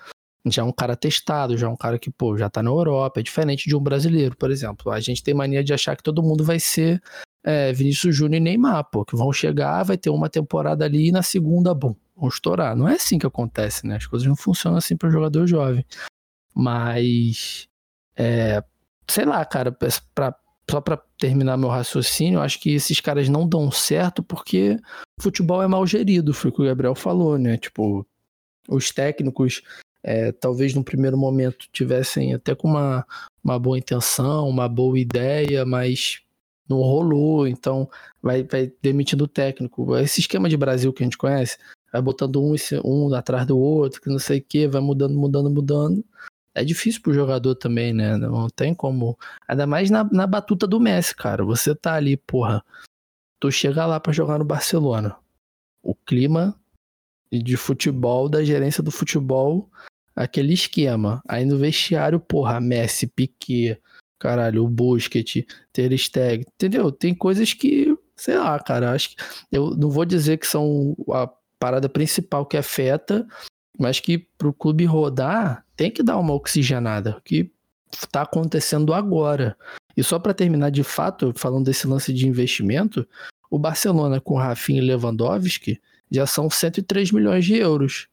já é um cara testado, já é um cara que, pô, já tá na Europa, é diferente de um brasileiro, por exemplo. A gente tem mania de achar que todo mundo vai ser é, Vinícius Júnior e Neymar, pô, que vão chegar, vai ter uma temporada ali e na segunda, bom, vão estourar. Não é assim que acontece, né? As coisas não funcionam assim para jogador jovem. Mas, é, sei lá, cara, pra, só para terminar meu raciocínio, acho que esses caras não dão certo porque futebol é mal gerido, foi o que o Gabriel falou, né? Tipo, os técnicos é, talvez no primeiro momento tivessem até com uma, uma boa intenção, uma boa ideia, mas não rolou, então vai, vai demitindo o técnico. Esse esquema de Brasil que a gente conhece, vai botando um, um atrás do outro, que não sei o que, vai mudando, mudando, mudando. É difícil pro jogador também, né? Não tem como. Ainda mais na, na batuta do Messi, cara. Você tá ali, porra. Tu chega lá para jogar no Barcelona. O clima de futebol, da gerência do futebol, aquele esquema. Aí no vestiário, porra, Messi, Piquet, caralho, o Busquets, Ter Stegen, entendeu? Tem coisas que, sei lá, cara, acho que eu não vou dizer que são a parada principal que afeta, mas que pro clube rodar tem que dar uma oxigenada, que tá acontecendo agora. E só para terminar de fato, falando desse lance de investimento, o Barcelona com Rafinha e Lewandowski já são 103 milhões de euros.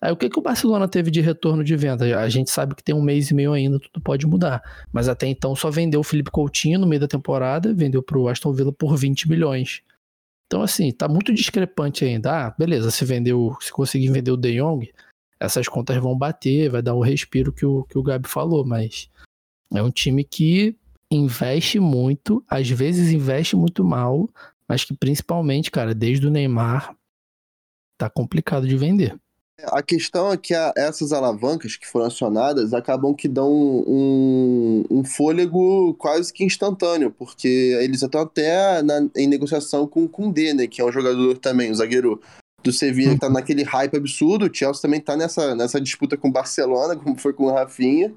Aí o que, que o Barcelona teve de retorno de venda? A gente sabe que tem um mês e meio ainda, tudo pode mudar. Mas até então só vendeu o Felipe Coutinho no meio da temporada, vendeu pro Aston Villa por 20 milhões. Então, assim, tá muito discrepante ainda. Ah, beleza, se vendeu, se conseguir vender o De Jong, essas contas vão bater, vai dar o respiro que o, que o Gabi falou, mas é um time que investe muito, às vezes investe muito mal, mas que principalmente, cara, desde o Neymar, tá complicado de vender. A questão é que a, essas alavancas que foram acionadas acabam que dão um, um fôlego quase que instantâneo, porque eles estão até na, em negociação com o Koundé, né, que é um jogador também, um zagueiro do Sevilla, que tá naquele hype absurdo. O Chelsea também tá nessa, nessa disputa com o Barcelona, como foi com o Rafinha.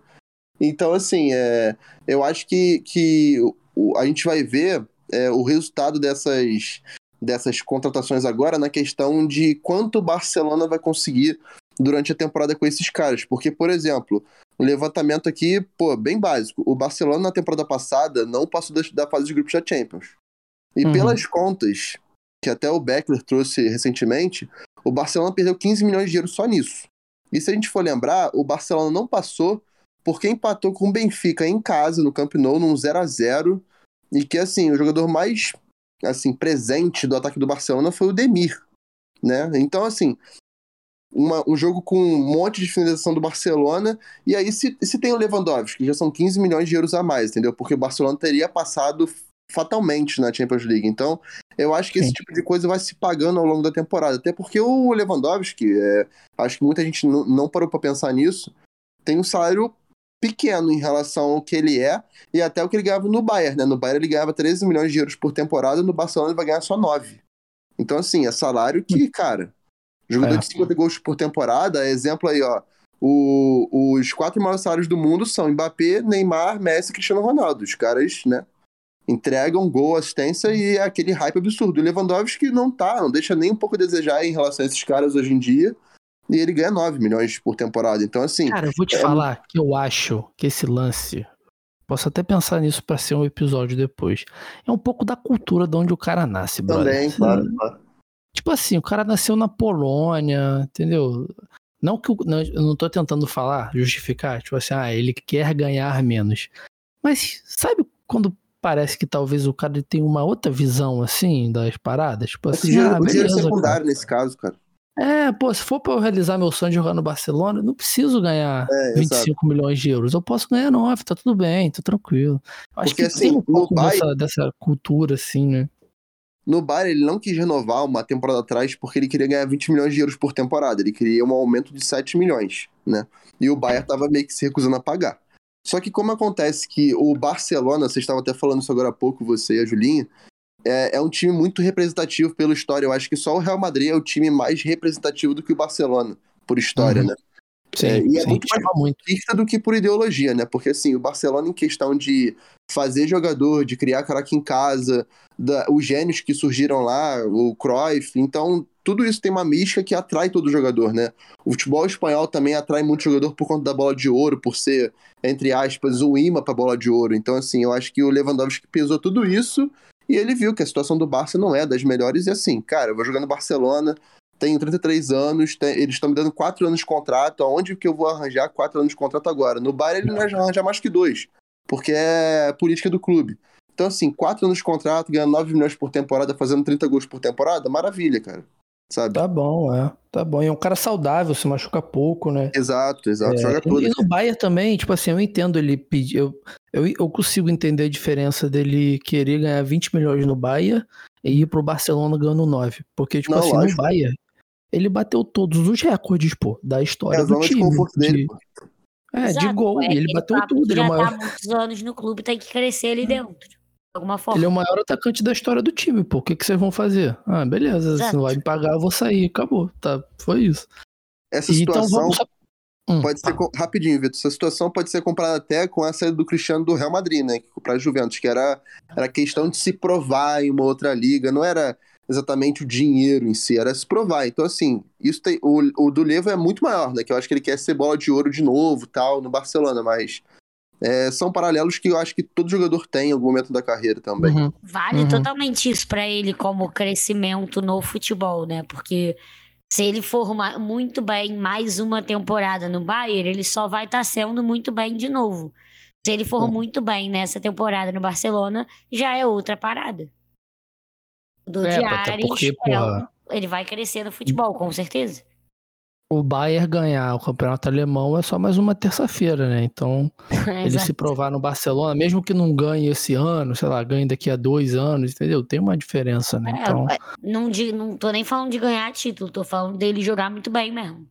Então, assim, é, eu acho que, que o, a gente vai ver é, o resultado dessas, dessas contratações agora na questão de quanto o Barcelona vai conseguir durante a temporada com esses caras. Porque, por exemplo, um levantamento aqui, pô, bem básico. O Barcelona na temporada passada não passou da, fase de grupos da Champions. E uhum. pelas contas que até o Beckler trouxe recentemente, o Barcelona perdeu 15 milhões de euros só nisso. E se a gente for lembrar, o Barcelona não passou porque empatou com o Benfica em casa, no Camp Nou, num 0 a 0 e que, assim, o jogador mais assim presente do ataque do Barcelona foi o Demir, né? Então assim, uma, um jogo com um monte de finalização do Barcelona e aí se, se tem o Lewandowski, já são 15 milhões de euros a mais, entendeu? Porque o Barcelona teria passado fatalmente na Champions League. Então, eu acho que esse Sim. tipo de coisa vai se pagando ao longo da temporada. Até porque o Lewandowski, é, acho que muita gente não parou para pensar nisso, tem um salário pequeno em relação ao que ele é e até o que ele ganhava no Bayern, né? No Bayern ele ganhava 13 milhões de euros por temporada, no Barcelona ele vai ganhar só 9. Então, assim, é salário que, cara, jogador é. de 50 gols por temporada, exemplo aí, ó. O, os quatro maiores salários do mundo são Mbappé, Neymar, Messi e Cristiano Ronaldo. Os caras, né, entregam gol, assistência e é aquele hype absurdo. O Lewandowski não tá, não deixa nem um pouco a desejar em relação a esses caras hoje em dia e ele ganha 9 milhões por temporada. Então, assim. Cara, eu vou te é... falar que eu acho que esse lance. Posso até pensar nisso para ser um episódio depois. É um pouco da cultura de onde o cara nasce, brother. Também, claro, claro. Tipo assim, o cara nasceu na Polônia, entendeu? Não que eu não, eu não tô tentando falar, justificar, tipo assim, ah, ele quer ganhar menos. Mas sabe quando parece que talvez o cara tenha uma outra visão, assim, das paradas? Tipo assim, ah, beleza, secundário cara. nesse caso, cara. É, pô, se for pra eu realizar meu sonho de jogar no Barcelona, eu não preciso ganhar é, 25 exato. milhões de euros. Eu posso ganhar 9, tá tudo bem, tô tranquilo. Acho Porque, que assim, tem um pouco dessa, dessa, cultura, assim, né? No Bayern, ele não quis renovar uma temporada atrás porque ele queria ganhar 20 milhões de euros por temporada. Ele queria um aumento de 7 milhões, né? E o Bayern tava meio que se recusando a pagar. Só que como acontece que o Barcelona, vocês estavam até falando isso agora há pouco, você e a Julinha, é, é, um time muito representativo pela história. Eu acho que só o Real Madrid é o time mais representativo do que o Barcelona, por história, uhum. né? Sim, é, e é muito mais muito. do que por ideologia, né? Porque assim, o Barcelona, em questão de fazer jogador, de criar caraca em casa, da, os gênios que surgiram lá, o Cruyff, então tudo isso tem uma mística que atrai todo jogador, né? O futebol espanhol também atrai muito jogador por conta da bola de ouro, por ser, entre aspas, o imã pra bola de ouro. Então, assim, eu acho que o Lewandowski pesou tudo isso e ele viu que a situação do Barça não é das melhores e assim, cara, eu vou jogar no Barcelona, tenho 33 anos, tem, eles estão me dando 4 anos de contrato, aonde que eu vou arranjar 4 anos de contrato agora? No Bayern ele não arranja mais que dois, porque é política do clube. Então, assim, 4 anos de contrato, ganhando 9 milhões por temporada, fazendo 30 gols por temporada, maravilha, cara sabe? Tá bom, é. Tá bom. E é um cara saudável, se machuca pouco, né? Exato, exato. É, Joga tudo. E no Bayern também, tipo assim, eu entendo ele pedir. Eu, eu, eu consigo entender a diferença dele querer ganhar 20 milhões no Bayern e ir pro Barcelona ganhando 9. Porque, tipo Não, assim, lógico. no Bayern, ele bateu todos os recordes, pô, da história é, do time. De dele, de... É, Exato, de gol. É, ele, ele bateu tudo. Ele já é maior... tá há muitos anos no clube, tem que crescer ali dentro alguma forma. Ele é o maior atacante da história do time, pô. O que, que vocês vão fazer? Ah, beleza. Exato. Se não vai me pagar, eu vou sair. Acabou. Tá, foi isso. Essa então situação então, hum, pode ser. Rapidinho, Vitor. Essa situação pode ser comparada até com a saída do Cristiano do Real Madrid, né? Para Juventus, que era, era questão de se provar em uma outra liga. Não era exatamente o dinheiro em si, era se provar. Então, assim, isso tem, o, o do Levo é muito maior, né? Que eu acho que ele quer ser bola de ouro de novo tal, no Barcelona, mas é, são paralelos que eu acho que todo jogador tem em algum momento da carreira também. Uhum. Vale uhum. totalmente isso para ele como crescimento no futebol, né? Porque se ele for muito bem mais uma temporada no Bayern, ele só vai estar tá sendo muito bem de novo. Se ele for uhum. muito bem nessa temporada no Barcelona, já é outra parada. Do é, Diário, é, ele vai crescer no futebol, com certeza o Bayern ganhar o campeonato alemão é só mais uma terça-feira, né? Então, é, ele se provar no Barcelona, mesmo que não ganhe esse ano, sei lá, ganhe daqui a dois anos, entendeu? Tem uma diferença, né? É, então... não, não tô nem falando de ganhar título, tô falando dele jogar muito bem mesmo.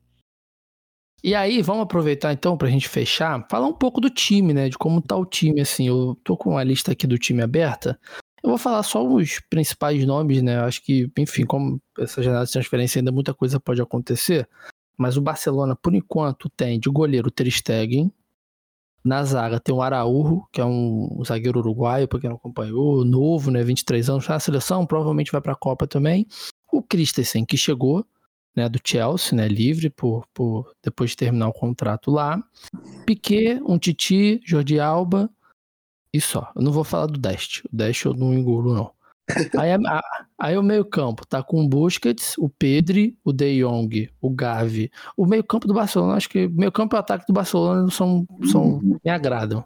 E aí, vamos aproveitar então pra gente fechar, falar um pouco do time, né? De como tá o time, assim. Eu tô com a lista aqui do time aberta. Eu vou falar só os principais nomes, né? Acho que, enfim, como essa janela de transferência ainda muita coisa pode acontecer. Mas o Barcelona, por enquanto, tem de goleiro Ter Stegen. Na zaga tem o Araújo, que é um zagueiro uruguaio, para quem não acompanhou, novo, né, 23 anos, na seleção, provavelmente vai para a Copa também. O Christensen, que chegou, né, do Chelsea, né, livre por, por depois de terminar o contrato lá. Piquet, um Titi, Jordi Alba e só. Eu não vou falar do Dest. O Dest eu não engulo não. Aí, a, aí o meio-campo tá com o Busquets, o Pedri, o De Jong, o Gavi. O meio-campo do Barcelona, acho que o meio-campo e o ataque do Barcelona são, são, me agradam.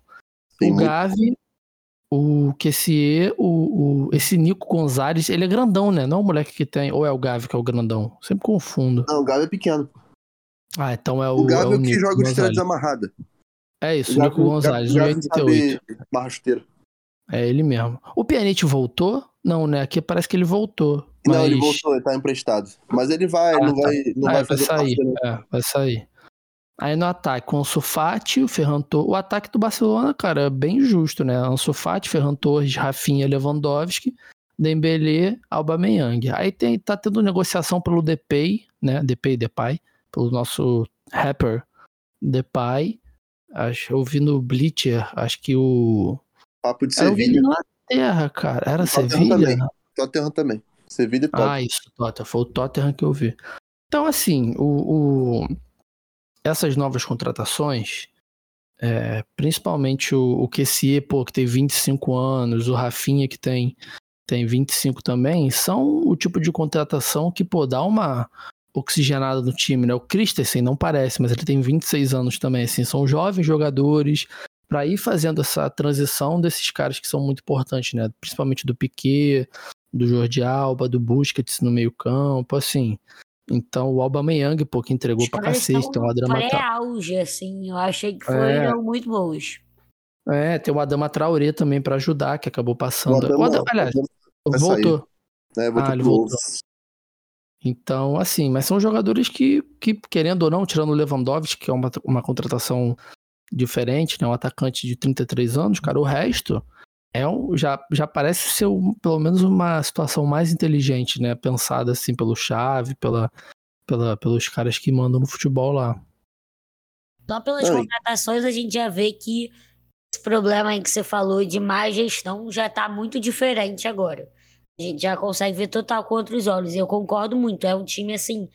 o Gavi, o Kessier, o, o, esse Nico Gonzalez, ele é grandão, né? Não é o moleque que tem, ou é o Gavi que é o grandão? Sempre confundo. Não, o Gavi é pequeno. Ah, então é o. O Gavi é o, que joga o estrela desamarrada. É isso, Nico Gonzalez, o 88. Barra chuteira. É ele mesmo. O Pianete voltou? Não, né? Aqui parece que ele voltou. Mas... Não, ele voltou, ele tá emprestado. Mas ele vai, ah, não tá. vai, não ah, vai, vai sair. É, vai sair. Aí no ataque, com o Sufati, o Ferran Torres. O ataque do Barcelona, cara, é bem justo, né? O Sufati, Ferran Torres, Rafinha, Lewandowski, Dembélé, Aubameyang. Aí tem, tá tendo negociação pelo Depay, né? Depay, Depay, pelo nosso rapper Depay. Acho, eu vi no Bleacher, acho que o Papo de Sevilha. Inglaterra, cara. Era Sevilha? Também. Tottenham também. Sevilha e Tottenham. Ah, isso, Tottenham. Foi o Tottenham que eu vi. Então, assim, o, o... essas novas contratações, é, principalmente o, o Kessie, pô, que tem 25 anos, o Rafinha, que tem, tem 25 também, são o tipo de contratação que, pô, dá uma oxigenada no time, né? O Christensen não parece, mas ele tem 26 anos também, assim, são jovens jogadores, para ir fazendo essa transição desses caras que são muito importantes, né? Principalmente do Piquet, do Jordi Alba, do Busquets no meio campo, assim. Então o Alba Meyang, pô, que entregou pra cacete, tem uma drama... É auge, assim, eu achei que foram é. muito bons. É, tem o Adama Traoré também para ajudar, que acabou passando. O Adama, o Adama, aliás, voltou. É, voltou ah, ele voltou. Então, assim, mas são jogadores que, que, querendo ou não, tirando o Lewandowski, que é uma, uma contratação diferente, né? Um atacante de 33 anos, cara. O resto é um, já, já parece ser um, pelo menos uma situação mais inteligente, né? Pensada assim pelo Chave, pela, pela, pelos caras que mandam no futebol lá. Só pelas Oi. contratações a gente já vê que esse problema aí que você falou de má gestão já tá muito diferente agora. A gente já consegue ver total com outros olhos. E eu concordo muito. É um time assim,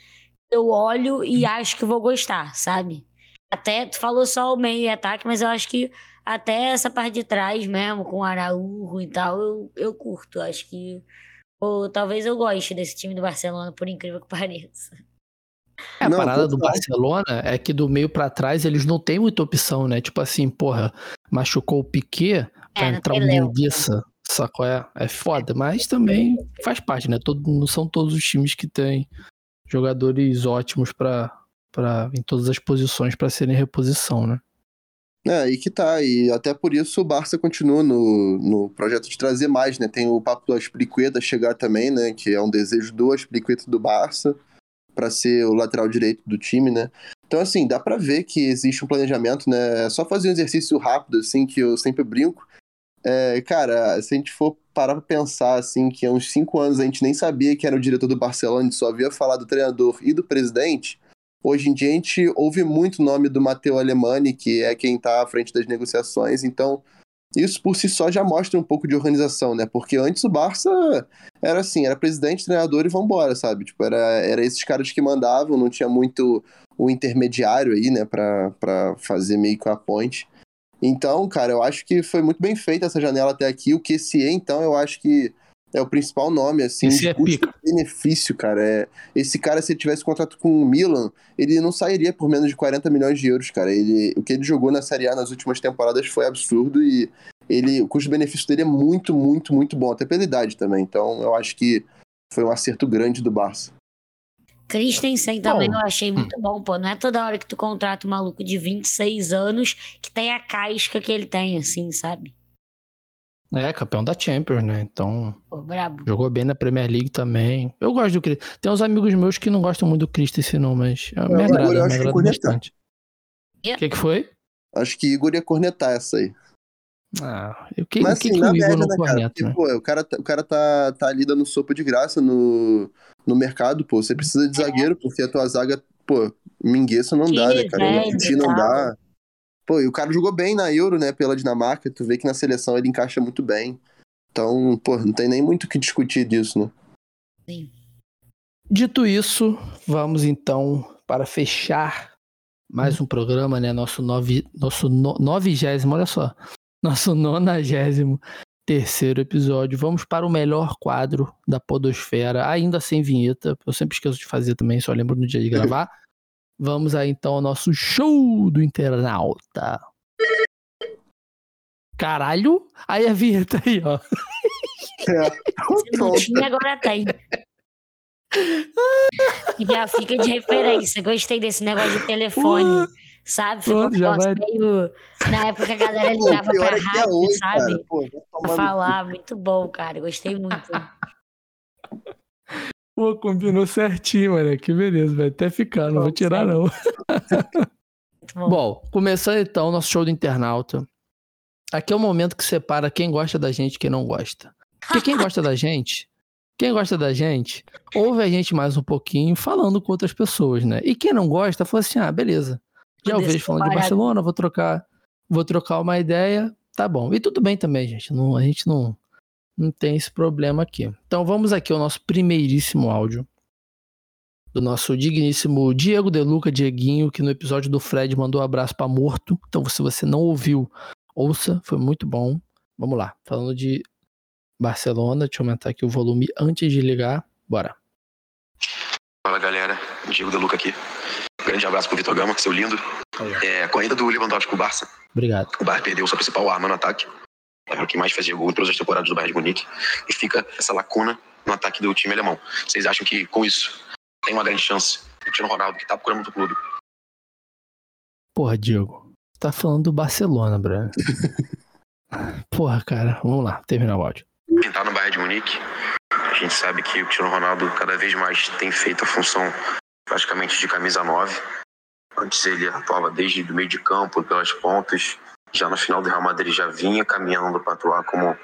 eu olho e acho que vou gostar, sabe? Até tu falou só o meio e ataque, mas eu acho que até essa parte de trás mesmo, com o Araújo e tal, eu, eu curto. Acho que pô, talvez eu goste desse time do Barcelona, por incrível que pareça. É, a Não, parada do. Barcelona é que do meio pra trás eles não têm muita opção, né? Tipo assim, porra, machucou o Piquet, vai É, entrar tem Léo. Minguiça, sacou? É, é foda, mas também faz parte, né? Todo, não são todos os times que têm jogadores ótimos pra, em todas as posições pra serem reposição, né? É, aí que tá. E até por isso o Barça continua no, no projeto de trazer mais, né? Tem o papo do Aspliqueta chegar também, né? Que é um desejo do Aspliqueta do Barça para ser o lateral direito do time, né? Então, assim, dá pra ver que existe um planejamento, né? É só fazer um exercício rápido, assim, que eu sempre brinco. É, cara, se a gente for parar pra pensar, assim, que há uns cinco anos a gente nem sabia que era o diretor do Barcelona, a gente só havia falar do treinador e do presidente. Hoje em dia a gente ouve muito o nome do Matteo Alemani, que é quem tá à frente das negociações, então isso por si só já mostra um pouco de organização, né? Porque antes o Barça era assim, era presidente, treinador e vambora, sabe? Tipo, era, era esses caras que mandavam, não tinha muito o intermediário aí, né, pra, pra fazer meio que a ponte. Então, cara, eu acho que foi muito bem feita essa janela até aqui. O QCE, então, eu acho que é o principal nome, assim, Esse é pica. custo-benefício, cara. É, esse cara, se ele tivesse contrato com o Milan, ele não sairia por menos de 40 milhões de euros, cara. Ele, o que ele jogou na Série A nas últimas temporadas foi absurdo e ele, o custo-benefício dele é muito, muito, muito bom, até pela idade também. Então, eu acho que foi um acerto grande do Barça. Christensen também Bom, eu achei muito bom, pô. Não é toda hora que tu contrata um maluco de 26 anos que tem a casca que ele tem, assim, sabe? É, campeão da Champions, né? Então, Pô, brabo. jogou bem na Premier League também. Eu gosto do Christensen. Tem uns amigos meus que não gostam muito do Christensen, não, mas é, me eu agrada, acho me que agrada cornetar. bastante. O que, que foi? Acho que Igor ia cornetar essa aí. Ah, o que, Mas o que, assim, que na o Igor média, não né, cara? corneta, Porque, né? pô, o cara, tá- o cara tá, tá ali dando sopa de graça no, no mercado, pô. Você precisa de zagueiro, porque a tua zaga, pô, Mingueça não dá, né, cara? Não dá. Pô, e o cara jogou bem na Euro, né, pela Dinamarca. Tu vê que na seleção ele encaixa muito bem. Então, pô, não tem nem muito o que discutir disso, né? Sim. Dito isso, vamos então para fechar mais um programa, né? Nosso, nove, nosso no, novigésimo, olha só. Nosso nonagésimo terceiro episódio. Vamos para o melhor quadro da Podosfera, ainda sem vinheta. Eu sempre esqueço de fazer também, só lembro no dia de gravar. Vamos aí então ao nosso show do internauta. Caralho! Aí a vinheta aí, ó. Se não tinha, agora tem. Já fica de referência. Gostei desse negócio de telefone. Sabe? Ficou um negócio meio. Na época a galera ligava pra é é rádio, hoje, sabe? Pô, Pra no falar. Muito bom, cara. Gostei muito. Pô, combinou certinho, mano. Que beleza, vai até ficar, não vou tirar não. Muito bom. Bom, começando então o nosso show do internauta. Aqui é o momento que separa quem gosta da gente e quem não gosta. Porque quem gosta da gente, quem gosta da gente, ouve a gente mais um pouquinho falando com outras pessoas, né? E quem não gosta, fala assim: ah, beleza. Já ouvi falando de. Barcelona, vou trocar, vou trocar uma ideia, tá bom. E tudo bem também, gente. Não, a gente não, não tem esse problema aqui. Então vamos aqui ao nosso primeiríssimo áudio do nosso digníssimo Diego Deluca, Dieguinho, que no episódio do Fred mandou um abraço pra morto. Então, se você não ouviu, ouça, foi muito bom. Vamos lá, falando de Barcelona, deixa eu aumentar aqui o volume antes de ligar. Bora. Fala galera, Diego Deluca aqui. Grande abraço pro Vitor Gama, seu lindo. É, com a ida do Lewandowski pro Barça, Obrigado. o Bayern perdeu sua principal arma no ataque. Era o que mais fazia gol em todas as temporadas do Bayern de Munique. E fica essa lacuna no ataque do time alemão. Vocês acham que com isso tem uma grande chance? O Cristiano Ronaldo, que tá procurando muito clube. Porra, Diego. Tá falando do Barcelona, Bruno. Porra, cara. Vamos lá, terminar o áudio. Quem tá no Bayern de Munique, a gente sabe que o Cristiano Ronaldo cada vez mais tem feito a função praticamente de camisa 9. Antes ele atuava desde o meio de campo, pelas pontas. Já no final do Real Madrid já vinha caminhando para atuar como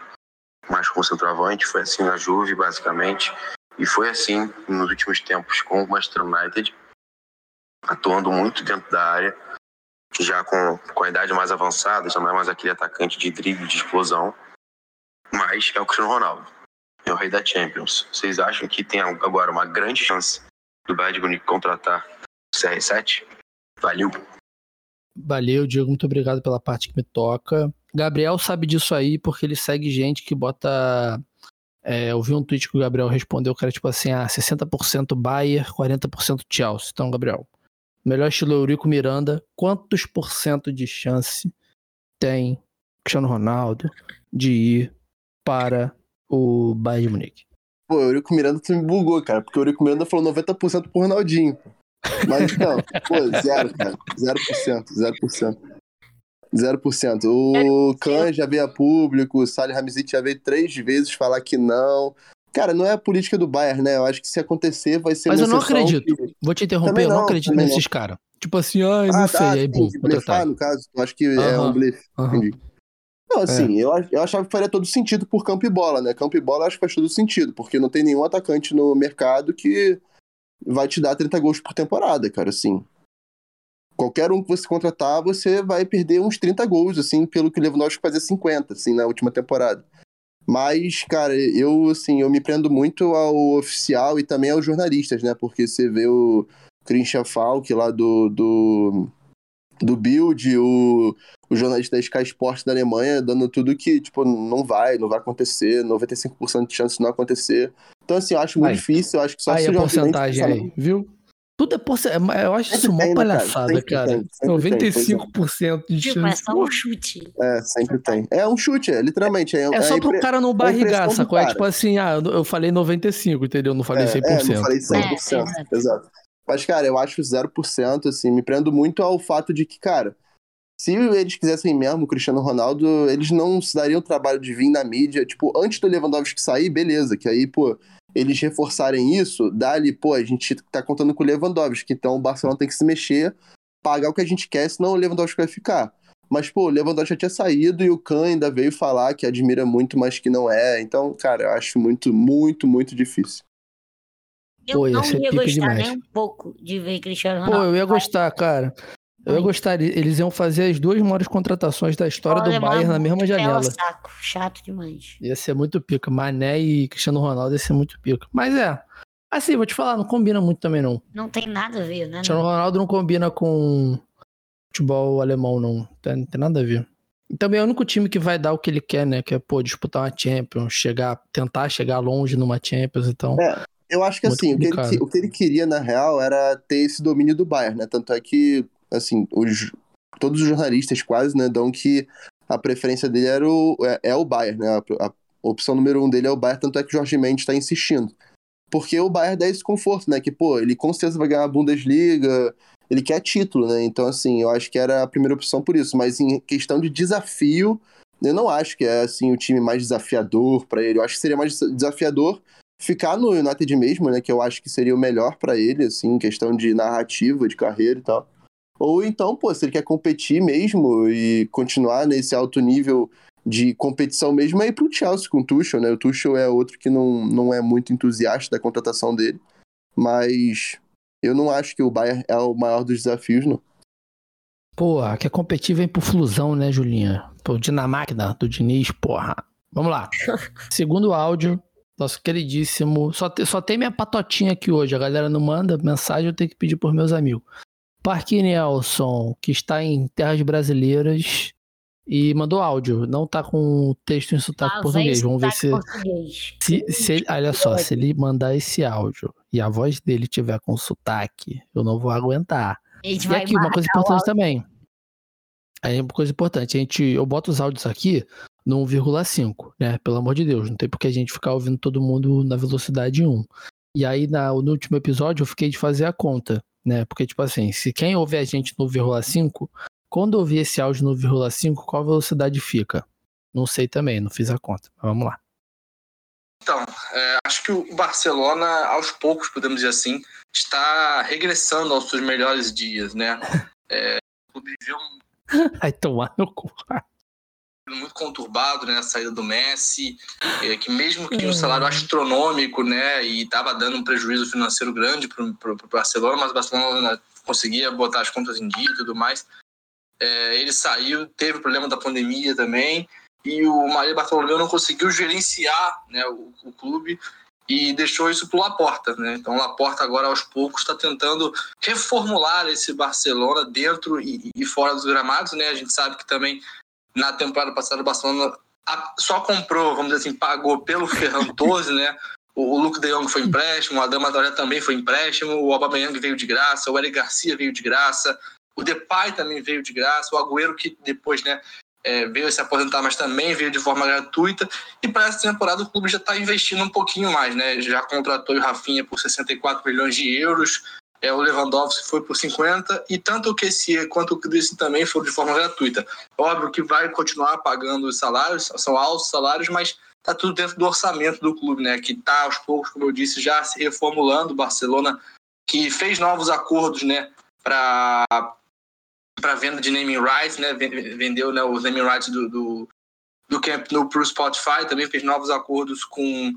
mais como centroavante. Foi assim na Juve, basicamente. E foi assim nos últimos tempos com o Manchester United, atuando muito dentro da área, já com, com a idade mais avançada, já não é mais aquele atacante de drible, de explosão, mas é o Cristiano Ronaldo, é o rei da Champions. Vocês acham que tem agora uma grande chance do Bayern de Munique contratar o CR7? Valeu! Valeu, Diego, muito obrigado pela parte que me toca. Gabriel sabe disso aí porque ele segue gente que bota é, eu vi um tweet que o Gabriel respondeu que era tipo assim: ah, 60% Bayer, 40% Chelsea. Então, Gabriel, melhor estilo Eurico Miranda, quantos por cento de chance tem Cristiano Ronaldo de ir para o Bayern de Munique? Pô, o Eurico Miranda tu me bugou, cara, porque o Eurico Miranda falou 90% pro Ronaldinho. Mas então, pô, zero, cara. 0%, 0%. 0%. O Khan já veio a público, o Salih Hamzit já veio três vezes falar que não. Cara, não é a política do Bayern, né? Eu acho que se acontecer vai ser Mas eu não acredito. Que... Vou te interromper, eu não acredito nesses caras. Tipo assim, ai, não ah, sei. Tá, aí, bom, blefar, no caso. Eu acho que uh -huh. é um blefe. Uh -huh. Não, assim, é. eu, eu achava que faria todo sentido por campo e bola, né? Campo e bola eu acho que faz todo sentido, porque não tem nenhum atacante no mercado que vai te dar 30 gols por temporada, cara, assim qualquer um que você contratar, você vai perder uns 30 gols, assim, pelo que o Lewandowski fazia 50, assim, na última temporada. Mas, cara, eu, assim, eu me prendo muito ao oficial e também aos jornalistas, né? Porque você vê o Christian Falk lá do, do, do Bild, o, o jornalista da Sky Sports da Alemanha, dando tudo que, tipo, não vai, não vai acontecer, 95% de chance de não acontecer. Então, assim, eu acho muito aí, difícil, eu acho que só aí se a porcentagem aí, viu? Tudo é porcentagem. Eu acho isso uma palhaçada, cara. Tem, 95% de tipo, chance. é só um chute. É, sempre tem. É um chute, é, literalmente. É, é só é pro cara não barrigar, sacou? É tipo assim, ah, eu falei 95, entendeu? Não falei 100%. É, não falei 100%, é, exato. Mas, cara, eu acho 0%, assim, me prendo muito ao fato de que, cara, se eles quisessem mesmo o Cristiano Ronaldo, eles não se dariam o trabalho de vir na mídia, tipo, antes do Lewandowski sair, beleza, que aí, pô, eles reforçarem isso, dali, pô, a gente tá contando com o Lewandowski, então o Barcelona tem que se mexer, pagar o que a gente quer, senão o Lewandowski vai ficar. Mas, pô, o Lewandowski já tinha saído e o Kahn ainda veio falar que admira muito, mas que não é. Então, cara, eu acho muito, muito, muito difícil. Eu pô, não ia gostar demais. nem um pouco de ver Cristiano Ronaldo. Pô, eu ia gostar, cara. Eu ia gostar, eles iam fazer as duas maiores contratações da história Olha, do Bayern na mesma janela. Saco, chato demais. Ia ser muito pica. Mané e Cristiano Ronaldo ia ser muito pica. Mas é. Assim, vou te falar, não combina muito também, não. Não tem nada a ver, né? Cristiano Ronaldo não combina com futebol alemão, não. Tem, não tem nada a ver. E também é o único time que vai dar o que ele quer, né? Que é, pô, disputar uma Champions, chegar, tentar chegar longe numa Champions, então. É, eu acho que assim, o que, ele, o que, ele, queria, na real, era ter esse domínio do Bayern, né? Tanto é que assim, os, todos os jornalistas quase, né, dão que a preferência dele era o, é, é o Bayern, né? A, a, opção número um dele é o Bayern, tanto é que o Jorge Mendes está insistindo. Porque o Bayern dá esse conforto, né? Que, pô, ele com certeza vai ganhar a Bundesliga, ele quer título, né? Então, assim, eu acho que era a primeira opção por isso. Mas em questão de desafio, eu não acho que é, assim, o time mais desafiador para ele. Eu acho que seria mais desafiador ficar no United mesmo, né? Que eu acho que seria o melhor para ele, assim, em questão de narrativa, de carreira e tal. Ou então, pô, se ele quer competir mesmo e continuar nesse alto nível de competição mesmo, é ir pro Chelsea com o Tuchel, né? O Tuchel é outro que não, não é muito entusiasta da contratação dele, mas eu não acho que o Bayern é o maior dos desafios, não. Porra, quer competir vem pro Flusão, né, Julinha? Pô, Dinamáquina do Diniz, porra. Vamos lá. Segundo áudio, nosso queridíssimo. Só, te, só tem minha patotinha aqui hoje. A galera não manda mensagem, eu tenho que pedir por meus amigos. Parque Nelson, que está em terras brasileiras e mandou áudio. Não tá com texto em sotaque ah, português. Vamos ver se, se, se ele, olha só, se ele mandar esse áudio e a voz dele tiver com sotaque, eu não vou aguentar. E aqui uma coisa importante também. Aí uma coisa importante, a gente, eu boto os áudios aqui no 1,5, né? Pelo amor de Deus, não tem porque a gente ficar ouvindo todo mundo na velocidade 1. E aí na, no último episódio eu fiquei de fazer a conta né? Porque, tipo assim, se quem ouve a gente no 1,5, quando ouvir esse áudio no 1,5, qual velocidade fica? Não sei também, não fiz a conta. Mas vamos lá. Então, é, acho que o Barcelona, aos poucos, podemos dizer assim, está regressando aos seus melhores dias, né? É, o clube viveu um Vai tomar no cu. Muito conturbado, né, a saída do Messi, é, que mesmo que um salário astronômico, né, e estava dando um prejuízo financeiro grande para o Barcelona, mas o Barcelona conseguia botar as contas em dia e tudo mais. É, ele saiu, teve o problema da pandemia também, e o Maria Bartolomeu não conseguiu gerenciar né, o, o clube e deixou isso para o Laporta. Né? Então, o Laporta agora, aos poucos, está tentando reformular esse Barcelona dentro e, e, fora dos gramados. Né? A gente sabe que também, na temporada passada, o Barcelona só comprou, vamos dizer assim, pagou pelo Ferran Torres, né? O, o Luke de Jong foi empréstimo, o Adama Traoré também foi empréstimo, o Aubameyang veio de graça, o Eric Garcia veio de graça, o Depay também veio de graça, o Agüero que depois, né, é, veio se aposentar, mas também veio de forma gratuita. E para essa temporada o clube já está investindo um pouquinho mais, né? Já contratou o Rafinha por 64 milhões de euros, é, o Lewandowski foi por 50, e tanto o Kessie quanto o Christensen também foram de forma gratuita. Óbvio que vai continuar pagando os salários, são altos salários, mas está tudo dentro do orçamento do clube, né? Que está aos poucos, como eu disse, já se reformulando. O Barcelona que fez novos acordos, né? Para para venda de naming rights, né? Vendeu né, os naming rights do, do, do Camp Nou para Spotify, também fez novos acordos com,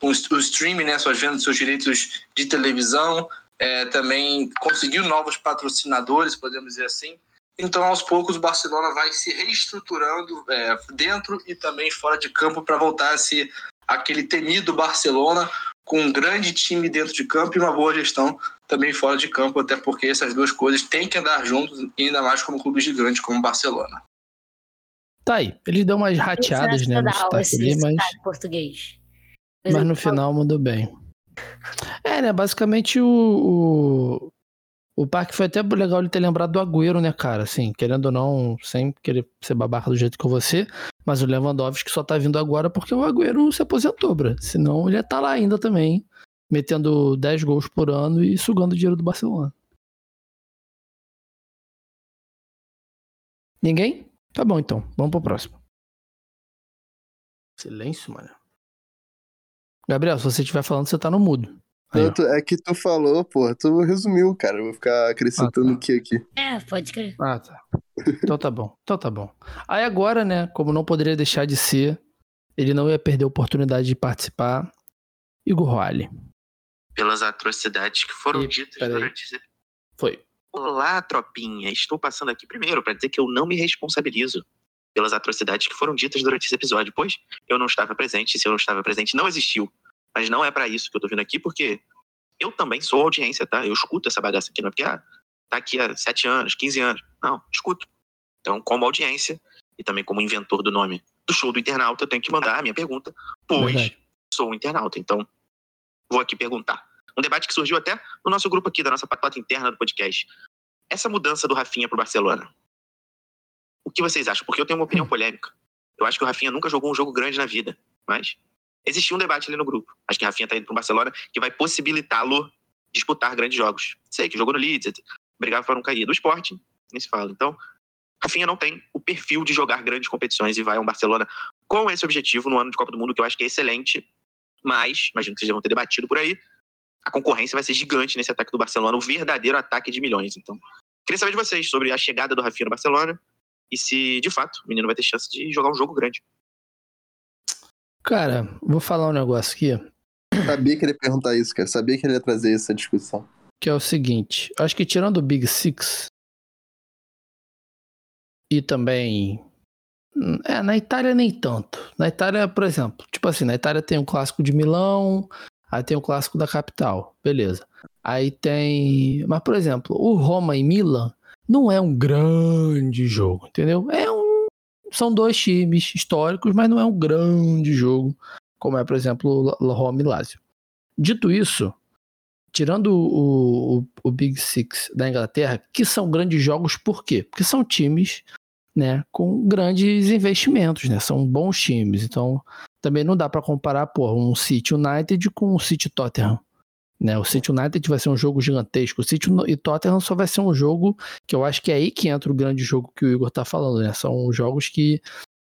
com o streaming, né? Suas vendas, seus direitos de televisão, é, também conseguiu novos patrocinadores, podemos dizer assim. Então, aos poucos, o Barcelona vai se reestruturando é, dentro e também fora de campo para voltar a ser aquele temido Barcelona com um grande time dentro de campo e uma boa gestão também fora de campo, até porque essas duas coisas têm que andar juntos, ainda mais como clube gigante como o Barcelona. Tá aí, ele deu umas rateadas, né, no sotaque ali, mas... português. Mas, mas no final mudou bem. É, né, basicamente o, o, o parque foi até legal ele ter lembrado do Agüero, né, cara, assim, querendo ou não, sem querer ser babaca do jeito que você, mas o Lewandowski só tá vindo agora porque o Agüero se aposentou, bra. Senão ele ia tá lá ainda também, metendo 10 gols por ano e sugando o dinheiro do Barcelona. Ninguém? Tá bom então, vamos pro próximo. Silêncio, mano. Gabriel, se você estiver falando, você tá no mudo. Aí, tu, é que tu falou, pô, tu resumiu, cara. Eu vou ficar acrescentando o ah, tá. que aqui. É, pode crer. Ah, tá. Então tá bom, então tá bom. Aí agora, né, como não poderia deixar de ser, ele não ia perder a oportunidade de participar. Igor Roale pelas atrocidades que foram e, ditas durante esse... Foi. Olá, tropinha. Estou passando aqui primeiro para dizer que eu não me responsabilizo pelas atrocidades que foram ditas durante esse episódio, pois eu não estava presente. Se eu não estava presente, não existiu. Mas não é para isso que eu tô vindo aqui, porque eu também sou audiência, tá? Eu escuto essa bagaça aqui, não é porque ah, tá aqui há 7 anos, 15 anos. Não, escuto. Então, como audiência e também como inventor do nome do show do internauta, eu tenho que mandar a minha pergunta, pois Verdade. sou um internauta. Então, vou aqui perguntar. Um debate que surgiu até no nosso grupo aqui, da nossa patota interna do podcast. Essa mudança do Rafinha para o Barcelona. O que vocês acham? Porque eu tenho uma opinião polêmica. Eu acho que o Rafinha nunca jogou um jogo grande na vida, mas existiu um debate ali no grupo. Acho que Rafinha está indo para o Barcelona que vai possibilitá-lo disputar grandes jogos. Sei que jogou no Leeds, brigava para não cair. Do esporte, nem se fala. Então, Rafinha não tem o perfil de jogar grandes competições e vai a um Barcelona com esse objetivo no ano de Copa do Mundo, que eu acho que é excelente mas, imagino que vocês já vão ter debatido por aí, a concorrência vai ser gigante nesse ataque do Barcelona, o verdadeiro ataque de milhões. Então, queria saber de vocês sobre a chegada do Rafinha no Barcelona e se, de fato, o menino vai ter chance de jogar um jogo grande. Cara, vou falar um negócio aqui. Sabia que ele ia perguntar isso, cara. Sabia que ele ia trazer essa discussão. Que é o seguinte, acho que tirando o Big Six e também é, na Itália nem tanto. Na Itália, por exemplo, tipo assim, na Itália tem o clássico de Milão, aí tem o clássico da capital, beleza. Aí tem. Mas, por exemplo, o Roma e Milan não é um grande jogo, entendeu? É um. São dois times históricos, mas não é um grande jogo, como é, por exemplo, o Roma e Lazio. Dito isso, tirando o, o, o Big Six da Inglaterra, que são grandes jogos, por quê? Porque são times né, com grandes investimentos, né? São bons times. Então, também não dá para comparar, pô, um City United com um City Tottenham. Né, o City United vai ser um jogo gigantesco. O City e Tottenham só vai ser um jogo que eu acho que é aí que entra o grande jogo que o Igor tá falando, né? São jogos que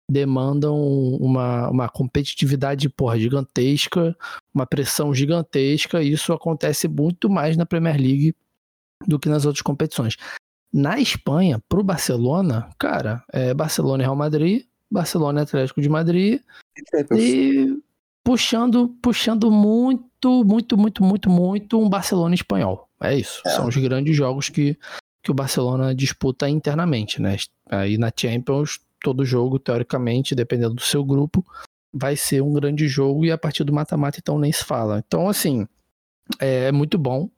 demandam uma, uma competitividade porra, gigantesca, uma pressão gigantesca, e isso acontece muito mais na Premier League do que nas outras competições. Na Espanha, pro Barcelona, cara, é Barcelona e Real Madrid, Barcelona e Atlético de Madrid, e puxando, puxando muito, muito, muito, muito, muito um Barcelona espanhol. É isso. É. São os grandes jogos que, que o Barcelona disputa internamente, né? Aí na Champions, todo jogo, teoricamente, dependendo do seu grupo, vai ser um grande jogo e a partir do mata-mata, então nem se fala. Então, assim, é muito bom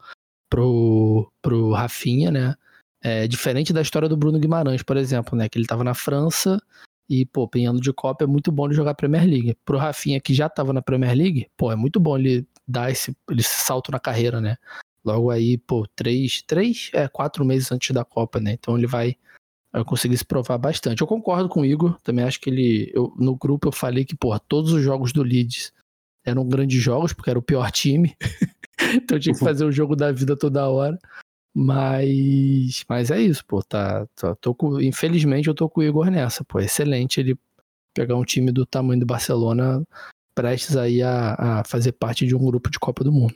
pro, pro Rafinha, né? É diferente da história do Bruno Guimarães, por exemplo, né? Que ele tava na França e, pô, pinhando de Copa é muito bom ele jogar Premier League. Pro Rafinha, que já tava na Premier League, pô, é muito bom ele dar esse, salto na carreira, né? Logo aí, pô, três, três, é, quatro meses antes da Copa, né? Então ele vai, vai conseguir se provar bastante. Eu concordo com o Igor, também acho que ele, eu, no grupo eu falei que, pô, todos os jogos do Leeds eram grandes jogos, porque era o pior time. então eu tinha que fazer o jogo da vida toda hora. Mas, mas é isso, pô, tá, tá tô com, infelizmente eu tô com o Igor nessa, pô, é excelente ele pegar um time do tamanho do Barcelona prestes aí a, a fazer parte de um grupo de Copa do Mundo.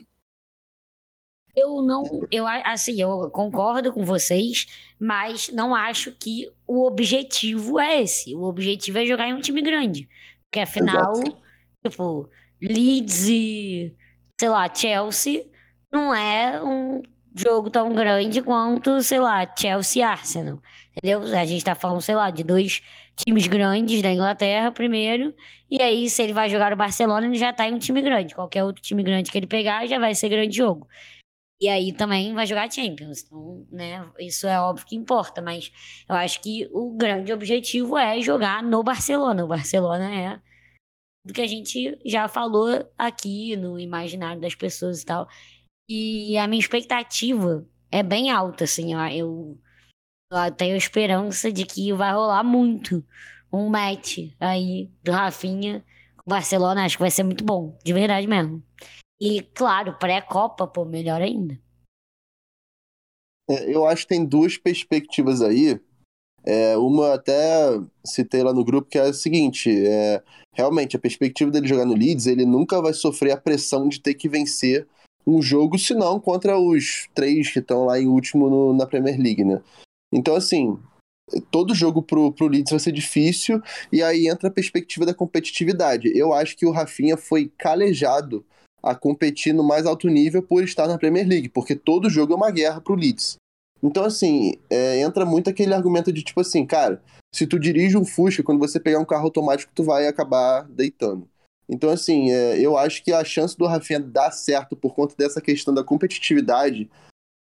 Eu não, eu assim, eu concordo com vocês, mas não acho que o objetivo é esse. O objetivo é jogar em um time grande, porque afinal, Exato. tipo, Leeds e sei lá, Chelsea não é um jogo tão grande quanto, sei lá, Chelsea e Arsenal. Entendeu? A gente tá falando, sei lá, de dois times grandes da Inglaterra primeiro. E aí, se ele vai jogar no Barcelona, ele já tá em um time grande. Qualquer outro time grande que ele pegar já vai ser grande jogo. E aí também vai jogar Champions. Então, né, isso é óbvio que importa, mas eu acho que o grande objetivo é jogar no Barcelona. O Barcelona é do que a gente já falou aqui no imaginário das pessoas e tal. E a minha expectativa é bem alta, assim, ó. Eu, eu tenho esperança de que vai rolar muito um match aí do Rafinha com o Barcelona. Acho que vai ser muito bom, de verdade mesmo. E, claro, pré-Copa, pô, melhor ainda. É, eu acho que tem duas perspectivas aí. É, uma até citei lá no grupo que é a seguinte: é, realmente, a perspectiva dele jogar no Leeds, ele nunca vai sofrer a pressão de ter que vencer um jogo, se não contra os três que estão lá em último no, na Premier League, né? Então, assim, todo jogo pro, pro Leeds vai ser difícil, e aí entra a perspectiva da competitividade. Eu acho que o Rafinha foi calejado a competir no mais alto nível por estar na Premier League, porque todo jogo é uma guerra pro Leeds. Então, assim, é, entra muito aquele argumento de tipo assim, cara, se tu dirige um Fusca, quando você pegar um carro automático, tu vai acabar deitando. Então, assim, é, eu acho que a chance do Rafinha dar certo por conta dessa questão da competitividade,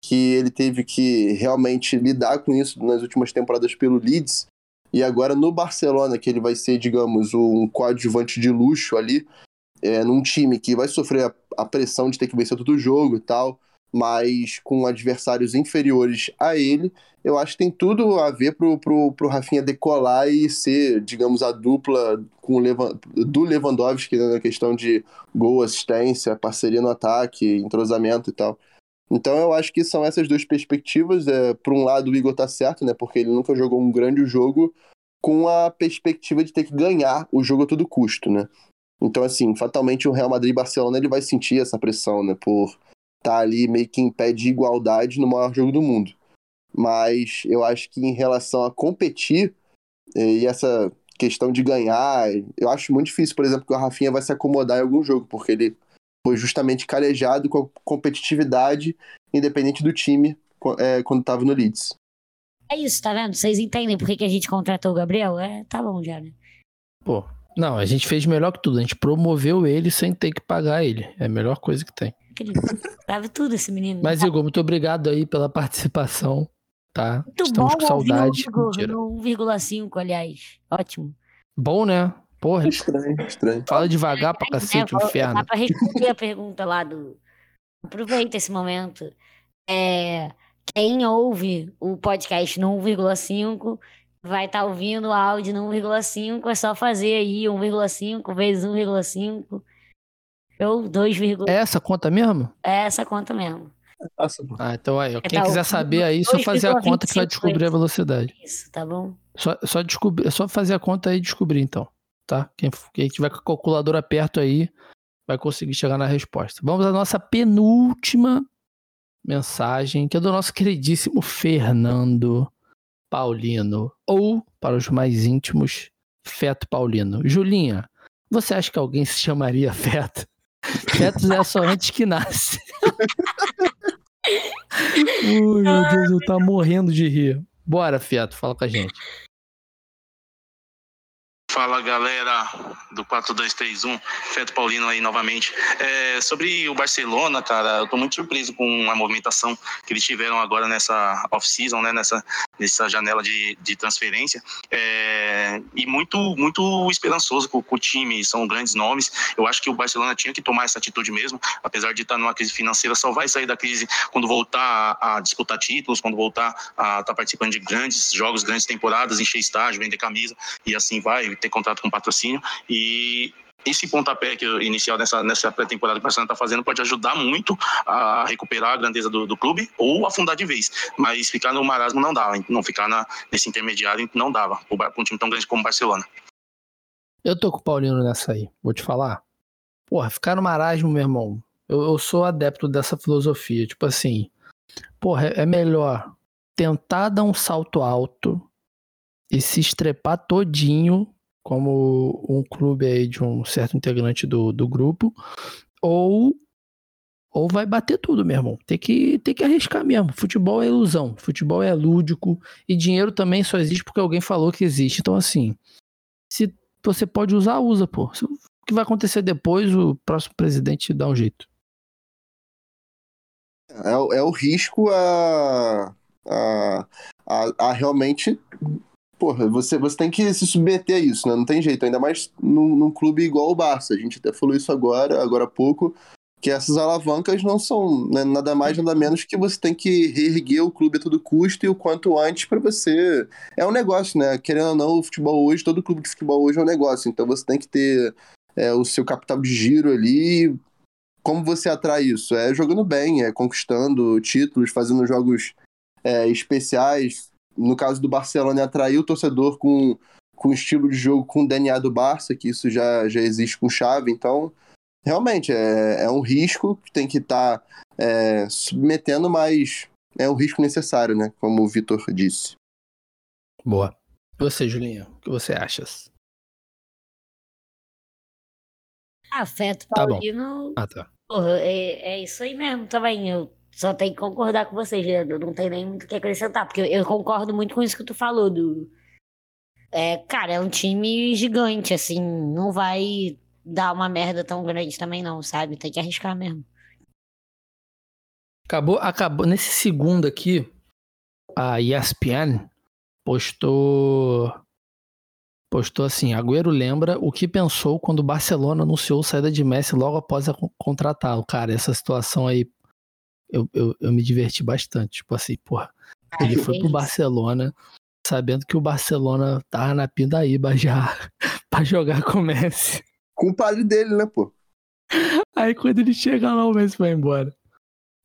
que ele teve que realmente lidar com isso nas últimas temporadas pelo Leeds, e agora no Barcelona, que ele vai ser, digamos, um coadjuvante de luxo ali, é, num time que vai sofrer a, a pressão de ter que vencer todo o jogo e tal, mas com adversários inferiores a ele, eu acho que tem tudo a ver pro, pro, pro Rafinha decolar e ser, digamos, a dupla com Levan, do Lewandowski né, na questão de gol, assistência, parceria no ataque, entrosamento e tal. Então eu acho que são essas duas perspectivas. É, por um lado, o Igor tá certo, né? Porque ele nunca jogou um grande jogo com a perspectiva de ter que ganhar o jogo a todo custo, né? Então, assim, fatalmente o Real Madrid e Barcelona ele vai sentir essa pressão, né? Por tá ali meio que em pé de igualdade no maior jogo do mundo. Mas eu acho que em relação a competir eh, e essa questão de ganhar, eu acho muito difícil, por exemplo, que o Rafinha vai se acomodar em algum jogo, porque ele foi justamente calejado com a competitividade, independente do time, é, quando estava no Leeds. É isso, tá vendo? Vocês entendem por que, que a gente contratou o Gabriel? É, tá bom já, né? Pô, não, a gente fez melhor que tudo. A gente promoveu ele sem ter que pagar ele. É a melhor coisa que tem. Sabe tudo esse menino. Mas, Igor, muito obrigado aí pela participação. Tá? Muito Estamos bom com saudade. No 1,5, aliás. Ótimo. Bom, né? Porra. Estranho, estranho. Fala devagar pra cacete, é, inferno. Dá pra responder a pergunta lá do. Aproveita esse momento. É, quem ouve o podcast no 1,5 vai estar tá ouvindo o áudio no 1,5. É só fazer aí 1,5 vezes 1,5 eu 2, é essa conta mesmo? É essa conta mesmo. Ah, então aí, ó. Quem tá, quiser saber aí, só fazer a conta que vai 2,25 descobrir a velocidade. Isso, tá bom? Só, só, descobrir, é só fazer a conta aí e descobrir, então. Tá? Quem, quem tiver com a calculadora perto aí vai conseguir chegar na resposta. Vamos à nossa penúltima mensagem, que é do nosso queridíssimo Fernando Paulino. Ou, para os mais íntimos, Feto Paulino. Julinha, você acha que alguém se chamaria Feto? Fetos é só antes que nasce. Ui, meu Deus, eu tá morrendo de rir. Bora, Feto, fala com a gente. Fala galera do 4231, Feto Paulino aí novamente. É, sobre o Barcelona, cara, eu tô muito surpreso com a movimentação que eles tiveram agora nessa off-season, né, nessa, nessa janela de, de transferência. É, e muito, muito esperançoso com, com o time, são grandes nomes. Eu acho que o Barcelona tinha que tomar essa atitude mesmo, apesar de estar numa crise financeira, só vai sair da crise quando voltar a, disputar títulos, quando voltar a estar participando de grandes jogos, grandes temporadas, encher estágio, vender camisa e assim vai, ter contrato com patrocínio. E esse pontapé que inicial nessa, nessa pré-temporada que o Barcelona está fazendo pode ajudar muito a recuperar a grandeza do, do clube ou afundar de vez. Mas ficar no marasmo não dava, não ficar na, nesse intermediário não dava, para um time tão grande como o Barcelona. Eu tô com o Paulino nessa aí, vou te falar. Porra, ficar no marasmo, meu irmão. Eu, eu sou adepto dessa filosofia. Tipo assim, porra, é é melhor tentar dar um salto alto e se estrepar todinho, como um clube aí de um certo integrante do, do grupo, ou ou vai bater tudo, meu irmão. Tem que, tem que arriscar mesmo. Futebol é ilusão, futebol é lúdico e dinheiro também só existe porque alguém falou que existe. Então, assim, se você pode usar, usa, pô. O que vai acontecer depois, o próximo presidente dá um jeito. É, o- é o risco a, a, a, a realmente. Porra, você, você tem que se submeter a isso, né? Não tem jeito, ainda mais num, num clube igual o Barça. A gente até falou isso agora, agora há pouco, que essas alavancas não são né, nada mais, nada menos que você tem que reerguer o clube a todo custo e o quanto antes para você. É um negócio, né? Querendo ou não, o futebol hoje, todo clube de futebol hoje é um negócio. Então você tem que ter é, o seu capital de giro ali. Como você atrai isso? É jogando bem, é conquistando títulos, fazendo jogos é, especiais. No caso do Barcelona, é atrair o torcedor com, com estilo de jogo com o DNA do Barça, que isso já, já existe com chave. Então, realmente, é, é um risco que tem que estar é, submetendo, mas é um risco necessário, né? Como o Vitor disse. Boa. E você, Julinha, o que você achas? Afeto Tá bom. Paulino, Ah, tá. porra, é, é isso aí mesmo também. Eu só tenho que concordar com vocês, Leandro. Não tem nem muito o que acrescentar, porque eu, concordo muito com isso que tu falou do. É, cara, é um time gigante, assim, não vai dar uma merda tão grande também, não, sabe? Tem que arriscar mesmo. Acabou, acabou. Nesse segundo aqui, a ESPN postou. Postou assim: Agüero lembra o que pensou quando o Barcelona anunciou saída de Messi logo após contratá-lo. Cara, essa situação aí eu, eu, eu me diverti bastante. Tipo assim, porra, ele foi pro. Barcelona sabendo que o Barcelona tava na pindaíba já pra jogar com o Messi. Com o padre dele, né, pô? Aí quando ele chega lá, o Messi vai embora.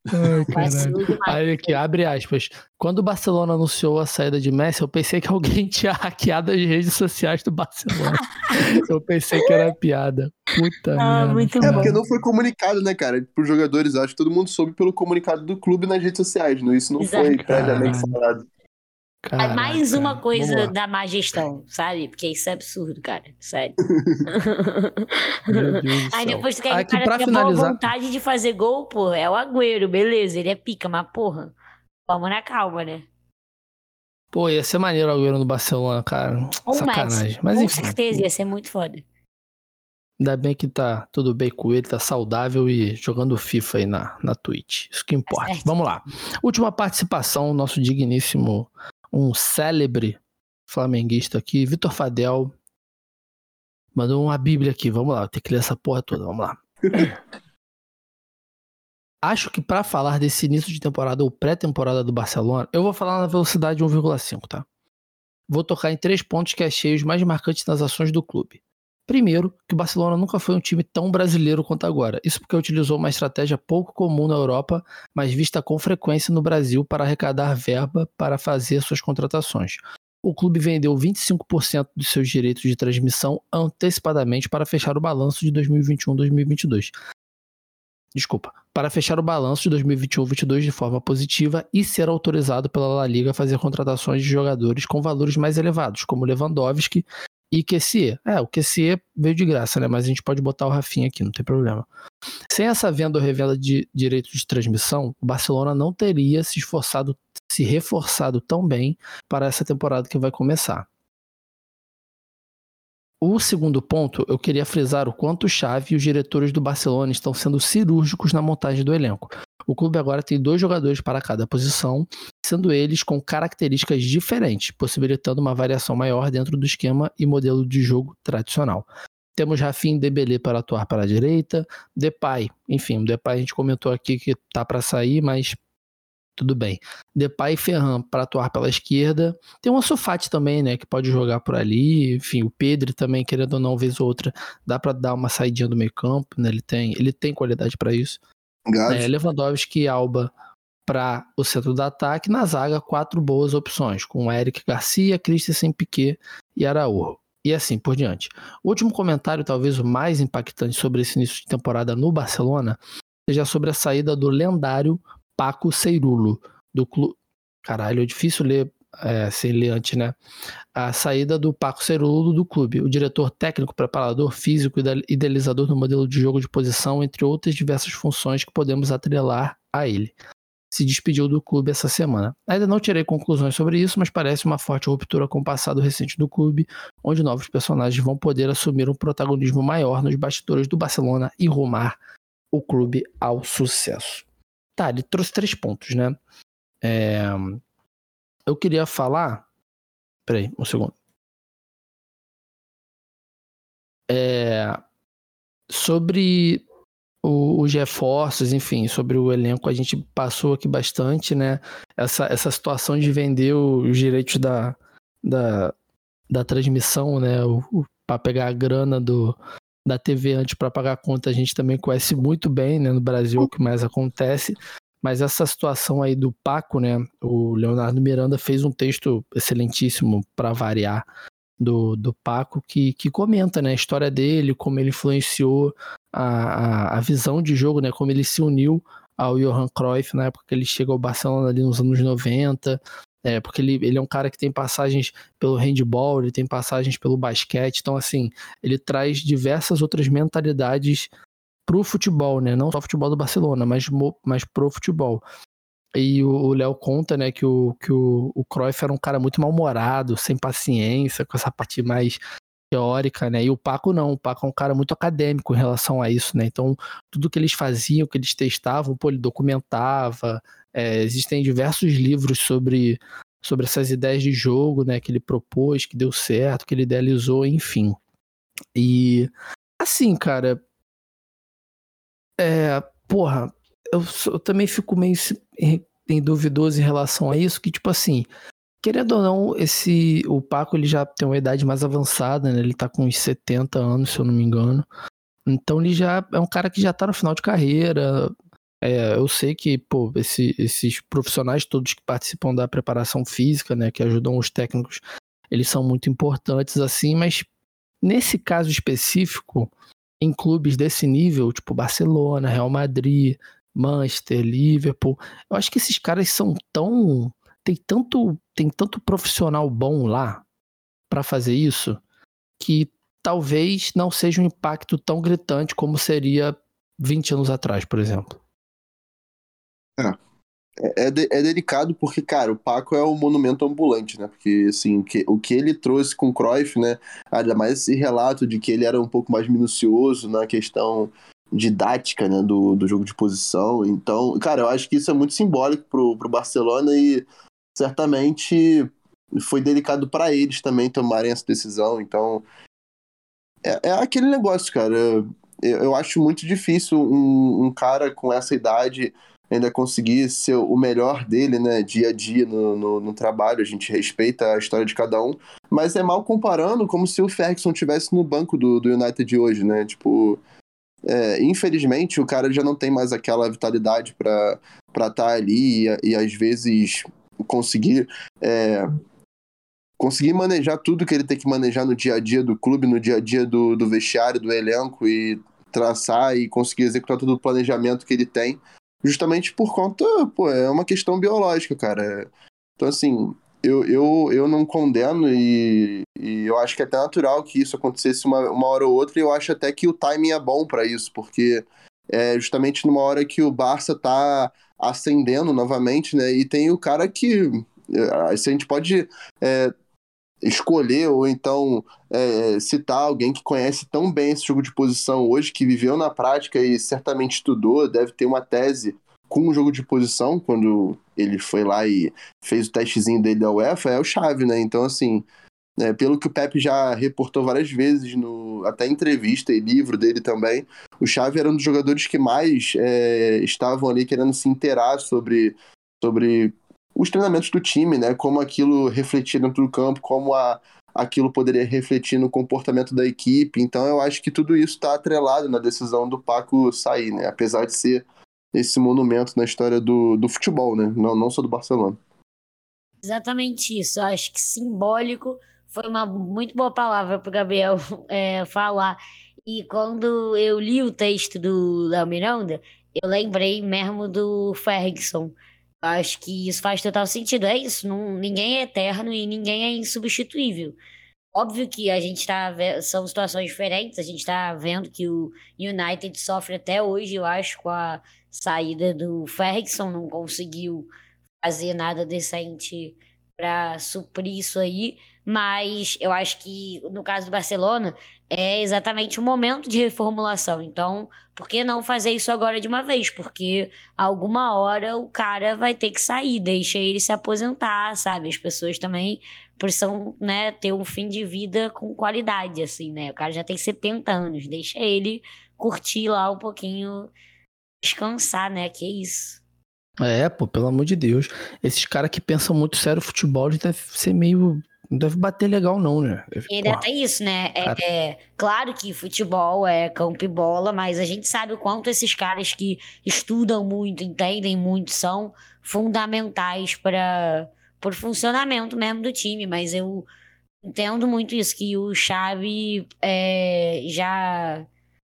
Ai, caralho. Aí aqui, abre aspas. Quando o Barcelona anunciou a saída de Messi, eu pensei que alguém tinha hackeado as redes sociais do Barcelona. eu pensei que era piada. Puta Ah, merda. muito É, porque não foi comunicado, né, cara? Pros jogadores, acho que todo mundo soube pelo comunicado do clube nas redes sociais, não? Isso não foi Exato. previamente Caralho. falado. É Caraca, mais uma coisa da má gestão, sabe? Porque isso é absurdo, cara. Sério. Aí depois tu quer que Aqui, o cara tenha boa finalizar- vontade de fazer gol, pô. É o Agüero, beleza. Ele é pica, mas porra. Vamos na calma, né? Pô, ia ser maneiro o Agüero no Barcelona, cara. Ou Sacanagem. Messi. Mas Com enfim, certeza, ia ser muito foda. ainda bem que tá tudo bem com ele, tá saudável e jogando FIFA aí na, na Twitch. Isso que importa. certo. Vamos lá. Última participação, nosso digníssimo, um célebre flamenguista aqui, Vitor Fadel. Mandou uma bíblia aqui, vamos lá, tem que ler essa porra toda, vamos lá. Acho que pra falar desse início de temporada ou pré-temporada do Barcelona, eu vou falar na velocidade 1,5, tá? Vou tocar em três pontos que achei os mais marcantes nas ações do clube. Primeiro, que o Barcelona nunca foi um time tão brasileiro quanto agora. Isso porque utilizou uma estratégia pouco comum na Europa, mas vista com frequência no Brasil para arrecadar verba para fazer suas contratações. O clube vendeu 25% dos seus direitos de transmissão antecipadamente para fechar o balanço de 2021-2022 desculpa, para fechar o balanço de 2021-22 de forma positiva e ser autorizado pela La Liga a fazer contratações de jogadores com valores mais elevados, como Lewandowski e Kessier. É, o Kessier veio de graça, né? Mas a gente pode botar o Rafinha aqui, não tem problema. Sem essa venda ou revenda de direitos de transmissão, o Barcelona não teria se esforçado, se reforçado tão bem para essa temporada que vai começar. O segundo ponto, eu queria frisar o quanto o Xavi e os diretores do Barcelona estão sendo cirúrgicos na montagem do elenco. O clube agora tem dois jogadores para cada posição, sendo eles com características diferentes, possibilitando uma variação maior dentro do esquema e modelo de jogo tradicional. Temos Rafinha Debele para atuar para a direita, Depay, enfim, o Depay a gente comentou aqui que tá para sair, mas tudo bem. Depay e Ferran para atuar pela esquerda. Tem o Sofate também, né, que pode jogar por ali. Enfim, o Pedro também, querendo ou não, vez ou outra, dá para dar uma saidinha do meio campo, né? Ele tem, ele tem qualidade para isso. É, Lewandowski e Alba para o centro do ataque. Na zaga, quatro boas opções, com Eric Garcia, Christensen, Piquet e Araújo. E assim por diante. O último comentário, talvez o mais impactante sobre esse início de temporada no Barcelona, seja sobre a saída do lendário Paco Ceirulo, do clube. Caralho, é difícil ler é, né? A saída do Paco Cerulo do clube, o diretor técnico, preparador físico e idealizador do modelo de jogo de posição, entre outras diversas funções que podemos atrelar a ele. Se despediu do clube essa semana. Ainda não tirei conclusões sobre isso, mas parece uma forte ruptura com o passado recente do clube, onde novos personagens vão poder assumir um protagonismo maior nos bastidores do Barcelona e rumar o clube ao sucesso. Tá, ele trouxe três pontos, né? É... Eu queria falar. Peraí, um segundo. É... Sobre o, os reforços, enfim, sobre o elenco, a gente passou aqui bastante, né? Essa, essa situação de vender os direitos da, da, da transmissão, né? Para pegar a grana do, da TV antes para pagar a conta, a gente também conhece muito bem, né, no Brasil, o que mais acontece. Mas essa situação aí do Paco, né, o Leonardo Miranda fez um texto excelentíssimo para variar do, do Paco, que, que comenta, né, a história dele, como ele influenciou a, a, a visão de jogo, né, como ele se uniu ao Johan Cruyff na época que ele chega ao Barcelona ali nos anos 90, é, porque ele, ele é um cara que tem passagens pelo handball, ele tem passagens pelo basquete, então assim, ele traz diversas outras mentalidades pro futebol, né? Não só futebol do Barcelona, mas, mas pro futebol. E o Léo conta, né, que o, que o, o Cruyff era um cara muito mal-humorado, sem paciência, com essa parte mais teórica, né? E o Paco não, o Paco é um cara muito acadêmico em relação a isso, né? Então, tudo que eles faziam, que eles testavam, pô, ele documentava, é, existem diversos livros sobre, sobre essas ideias de jogo, né, que ele propôs, que deu certo, que ele idealizou, enfim. E assim, cara, é, porra, eu, eu, também fico meio em duvidoso em relação a isso, que tipo assim, querendo ou não, esse o Paco ele já tem uma idade mais avançada, né? Ele tá com uns 70 anos, se eu não me engano. Então ele já é um cara que já tá no final de carreira, é, eu sei que, pô, esse, esses profissionais todos que participam da preparação física, né, que ajudam os técnicos, eles são muito importantes, assim, mas nesse caso específico, em clubes desse nível, tipo Barcelona, Real Madrid, Manchester, Liverpool, eu acho que esses caras são tão. Tem tanto, tem tanto profissional bom lá para fazer isso que talvez não seja um impacto tão gritante como seria 20 anos atrás, por exemplo. É. É, de, é, delicado porque, cara, o Paco é um monumento ambulante, né? Porque, assim, que, o que ele trouxe com o Cruyff, né? Ainda mais esse relato de que ele era um pouco mais minucioso na questão didática, né? Do, do jogo de posição. Então, cara, eu acho que isso é muito simbólico pro, pro Barcelona e certamente foi delicado para eles também tomarem essa decisão. Então, é, é aquele negócio, cara. Eu, eu acho muito difícil um, um cara com essa idade ainda conseguir ser o melhor dele, né, dia a dia no, no, no, trabalho. A gente respeita a história de cada um, mas é mal comparando como se o Ferguson tivesse no banco do, do United de hoje, né? Tipo, é, infelizmente o cara já não tem mais aquela vitalidade para estar tá ali e, e, às vezes conseguir é, conseguir manejar tudo que ele tem que manejar no dia a dia do clube, no dia a dia do, do vestiário, do elenco e traçar e conseguir executar todo o planejamento que ele tem, justamente por conta, pô, é uma questão biológica, cara. Então, assim, eu, eu, eu não condeno e, e eu acho que é até natural que isso acontecesse uma, uma hora ou outra e eu acho até que o timing é bom para isso, porque é justamente numa hora que o Barça tá ascendendo novamente, né, e tem o cara que, é, se a gente pode é, escolher ou então é, citar alguém que conhece tão bem esse jogo de posição hoje, que viveu na prática e certamente estudou, deve ter uma tese com o jogo de posição, quando ele foi lá e fez o testezinho dele da UEFA, é o Chave, né? Então, assim, é, pelo que o Pepe já reportou várias vezes, no, até entrevista e livro dele também, o Chave era um dos jogadores que mais é, estavam ali querendo se inteirar sobre, sobre os treinamentos do time, né? Como aquilo refletia dentro do campo, como a, aquilo poderia refletir no comportamento da equipe. Então eu acho que tudo isso está atrelado na decisão do Paco sair, né? Apesar de ser esse monumento na história do, do futebol, né? Não, não só do Barcelona. Exatamente isso. Eu acho que simbólico foi uma muito boa palavra para o Gabriel é, falar. E quando eu li o texto do Léo Miranda, eu lembrei mesmo do Ferguson Acho que isso faz total sentido. É isso, não, ninguém é eterno e ninguém é insubstituível. Óbvio que a gente está são situações diferentes, a gente está vendo que o United sofre até hoje, eu acho, com a saída do Ferguson, não conseguiu fazer nada decente para suprir isso aí, mas eu acho que no caso do Barcelona é exatamente o momento de reformulação. Então, por que não fazer isso agora de uma vez? Porque alguma hora o cara vai ter que sair, deixa ele se aposentar, sabe? As pessoas também precisam, né, ter um fim de vida com qualidade, assim, né? O cara já tem 70 anos, deixa ele curtir lá um pouquinho, descansar, né? Que isso. É, pô, pelo amor de Deus. Esses caras que pensam muito sério futebol, eles devem ser meio. Não deve bater legal, não, né? Deve, e ainda tem isso, né? É, é, claro que futebol é campo e bola, mas a gente sabe o quanto esses caras que estudam muito, entendem muito, são fundamentais para o funcionamento mesmo do time. Mas eu entendo muito isso, que o Xavi é, já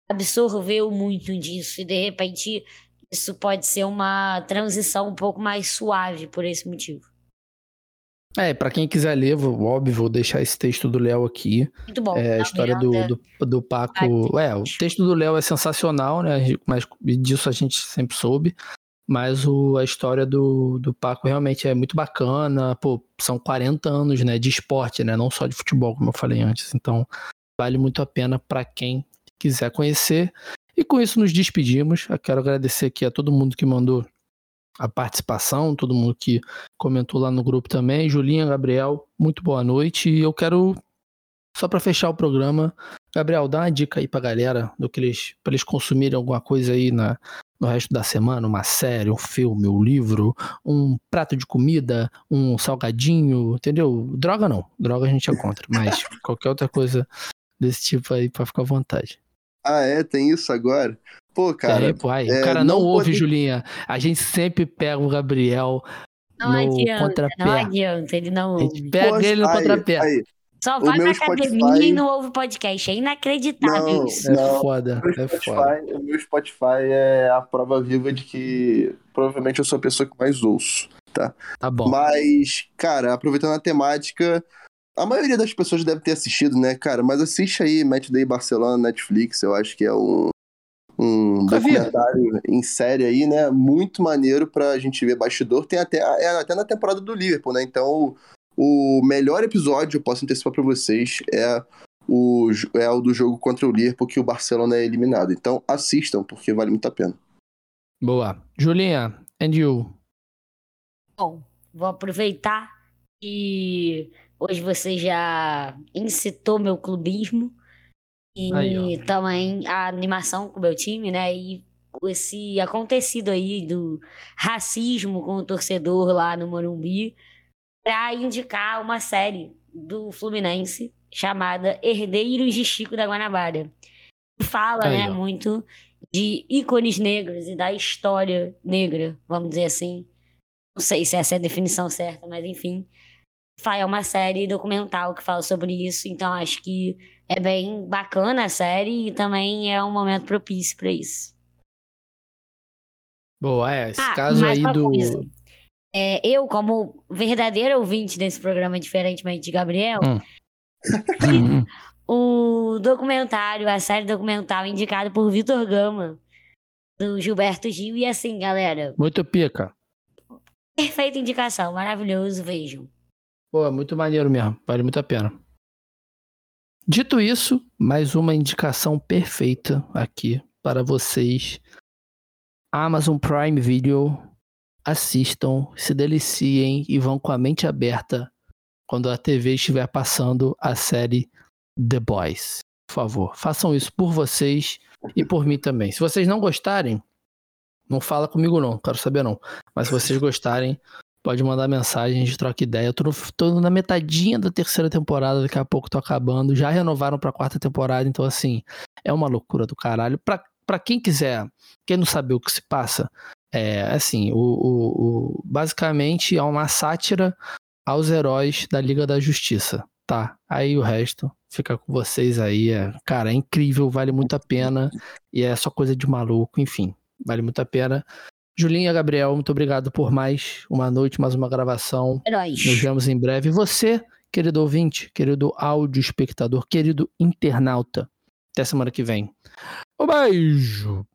absorveu muito disso e de repente isso pode ser uma transição um pouco mais suave por esse motivo. É, para quem quiser ler, vou, óbvio, vou deixar esse texto do Léo aqui. Muito bom. É, a história do, do, do Paco. É, o texto do Léo é sensacional, né? Mas disso a gente sempre soube. Mas o, a história do, do Paco realmente é muito bacana. Pô, são 40 anos né, de esporte, né? Não só de futebol, como eu falei antes. Então, vale muito a pena para quem quiser conhecer. E com isso nos despedimos. Eu quero agradecer aqui a todo mundo que mandou a participação, todo mundo que comentou lá no grupo também. Julinha, Gabriel, muito boa noite. E eu quero, só para fechar o programa, Gabriel, dá uma dica aí pra galera do que eles, pra eles consumirem alguma coisa aí na, no resto da semana, uma série, um filme, um livro, um prato de comida, um salgadinho, entendeu? Droga não, droga a gente é contra, mas qualquer outra coisa desse tipo aí pra ficar à vontade. Ah, é? Tem isso agora? Pô, cara. É, pô, aí, é, o cara não, não ouve, pode... Julinha. A gente sempre pega o Gabriel não no adianta, contrapé. Não adianta, ele não ouve. A gente pega Poxa, ele no aí, contrapé. Aí. Só vai na academia Spotify... e não ouve podcast. É inacreditável não, isso. É foda. O meu, é Spotify, foda. o meu Spotify é a prova viva de que provavelmente eu sou a pessoa que mais ouço, tá? Tá bom. Mas, cara, aproveitando a temática, a maioria das pessoas deve ter assistido, né, cara? Mas assiste aí Match Day Barcelona Netflix, eu acho que é um, um documentário em série aí, né? Muito maneiro pra gente ver bastidor. Tem até, é até na temporada do Liverpool, né? Então, o, o melhor episódio, eu posso antecipar pra vocês, é o, é o do jogo contra o Liverpool que o Barcelona é eliminado. Então, assistam, porque vale muito a pena. Boa. Julinha, and you? Bom, vou aproveitar e Hoje você já incitou meu clubismo e aí, também a animação com o meu time, né? E esse acontecido aí do racismo com o torcedor lá no Morumbi para indicar uma série do Fluminense chamada Herdeiros de Chico da Guanabara. Fala, Aí, né, ó. muito de ícones negros e da história negra, vamos dizer assim. Não sei se essa é a definição certa, mas enfim. É uma série documental que fala sobre isso, então acho que é bem bacana a série e também é um momento propício para isso. Boa, é. Esse Ah, caso aí do. coisa. É, eu, como verdadeiro ouvinte desse programa, diferentemente de Gabriel. Hum, o documentário, a série documental indicada por Vitor Gama, do Gilberto Gil, e assim, galera, Muito pica. perfeita indicação, maravilhoso, vejam. Pô, é muito maneiro mesmo. Vale muito a pena. Dito isso, mais uma indicação perfeita aqui para vocês. Amazon Prime Video. Assistam, se deliciem e vão com a mente aberta quando a TV estiver passando a série The Boys. Por favor, façam isso por vocês e por mim também. Se vocês não gostarem, não fala comigo não, quero saber não. Mas se vocês gostarem, pode mandar mensagem, a gente troca ideia. Eu tô, tô na metadinha da terceira temporada, daqui a pouco tô acabando. Já renovaram pra quarta temporada, então assim, é uma loucura do caralho. Pra, pra quem quiser, quem não sabe o que se passa, é assim, o, o- o- basicamente é uma sátira aos heróis da Liga da Justiça, tá? Aí o resto fica com vocês aí. É, cara, é incrível, vale muito a pena. E é só coisa de maluco, enfim, vale muito a pena. Julinha, Gabriel, muito obrigado por mais uma noite, mais uma gravação. Heróis. Nos vemos em breve. E você, querido ouvinte, querido áudio espectador, querido internauta, até semana que vem. Um beijo.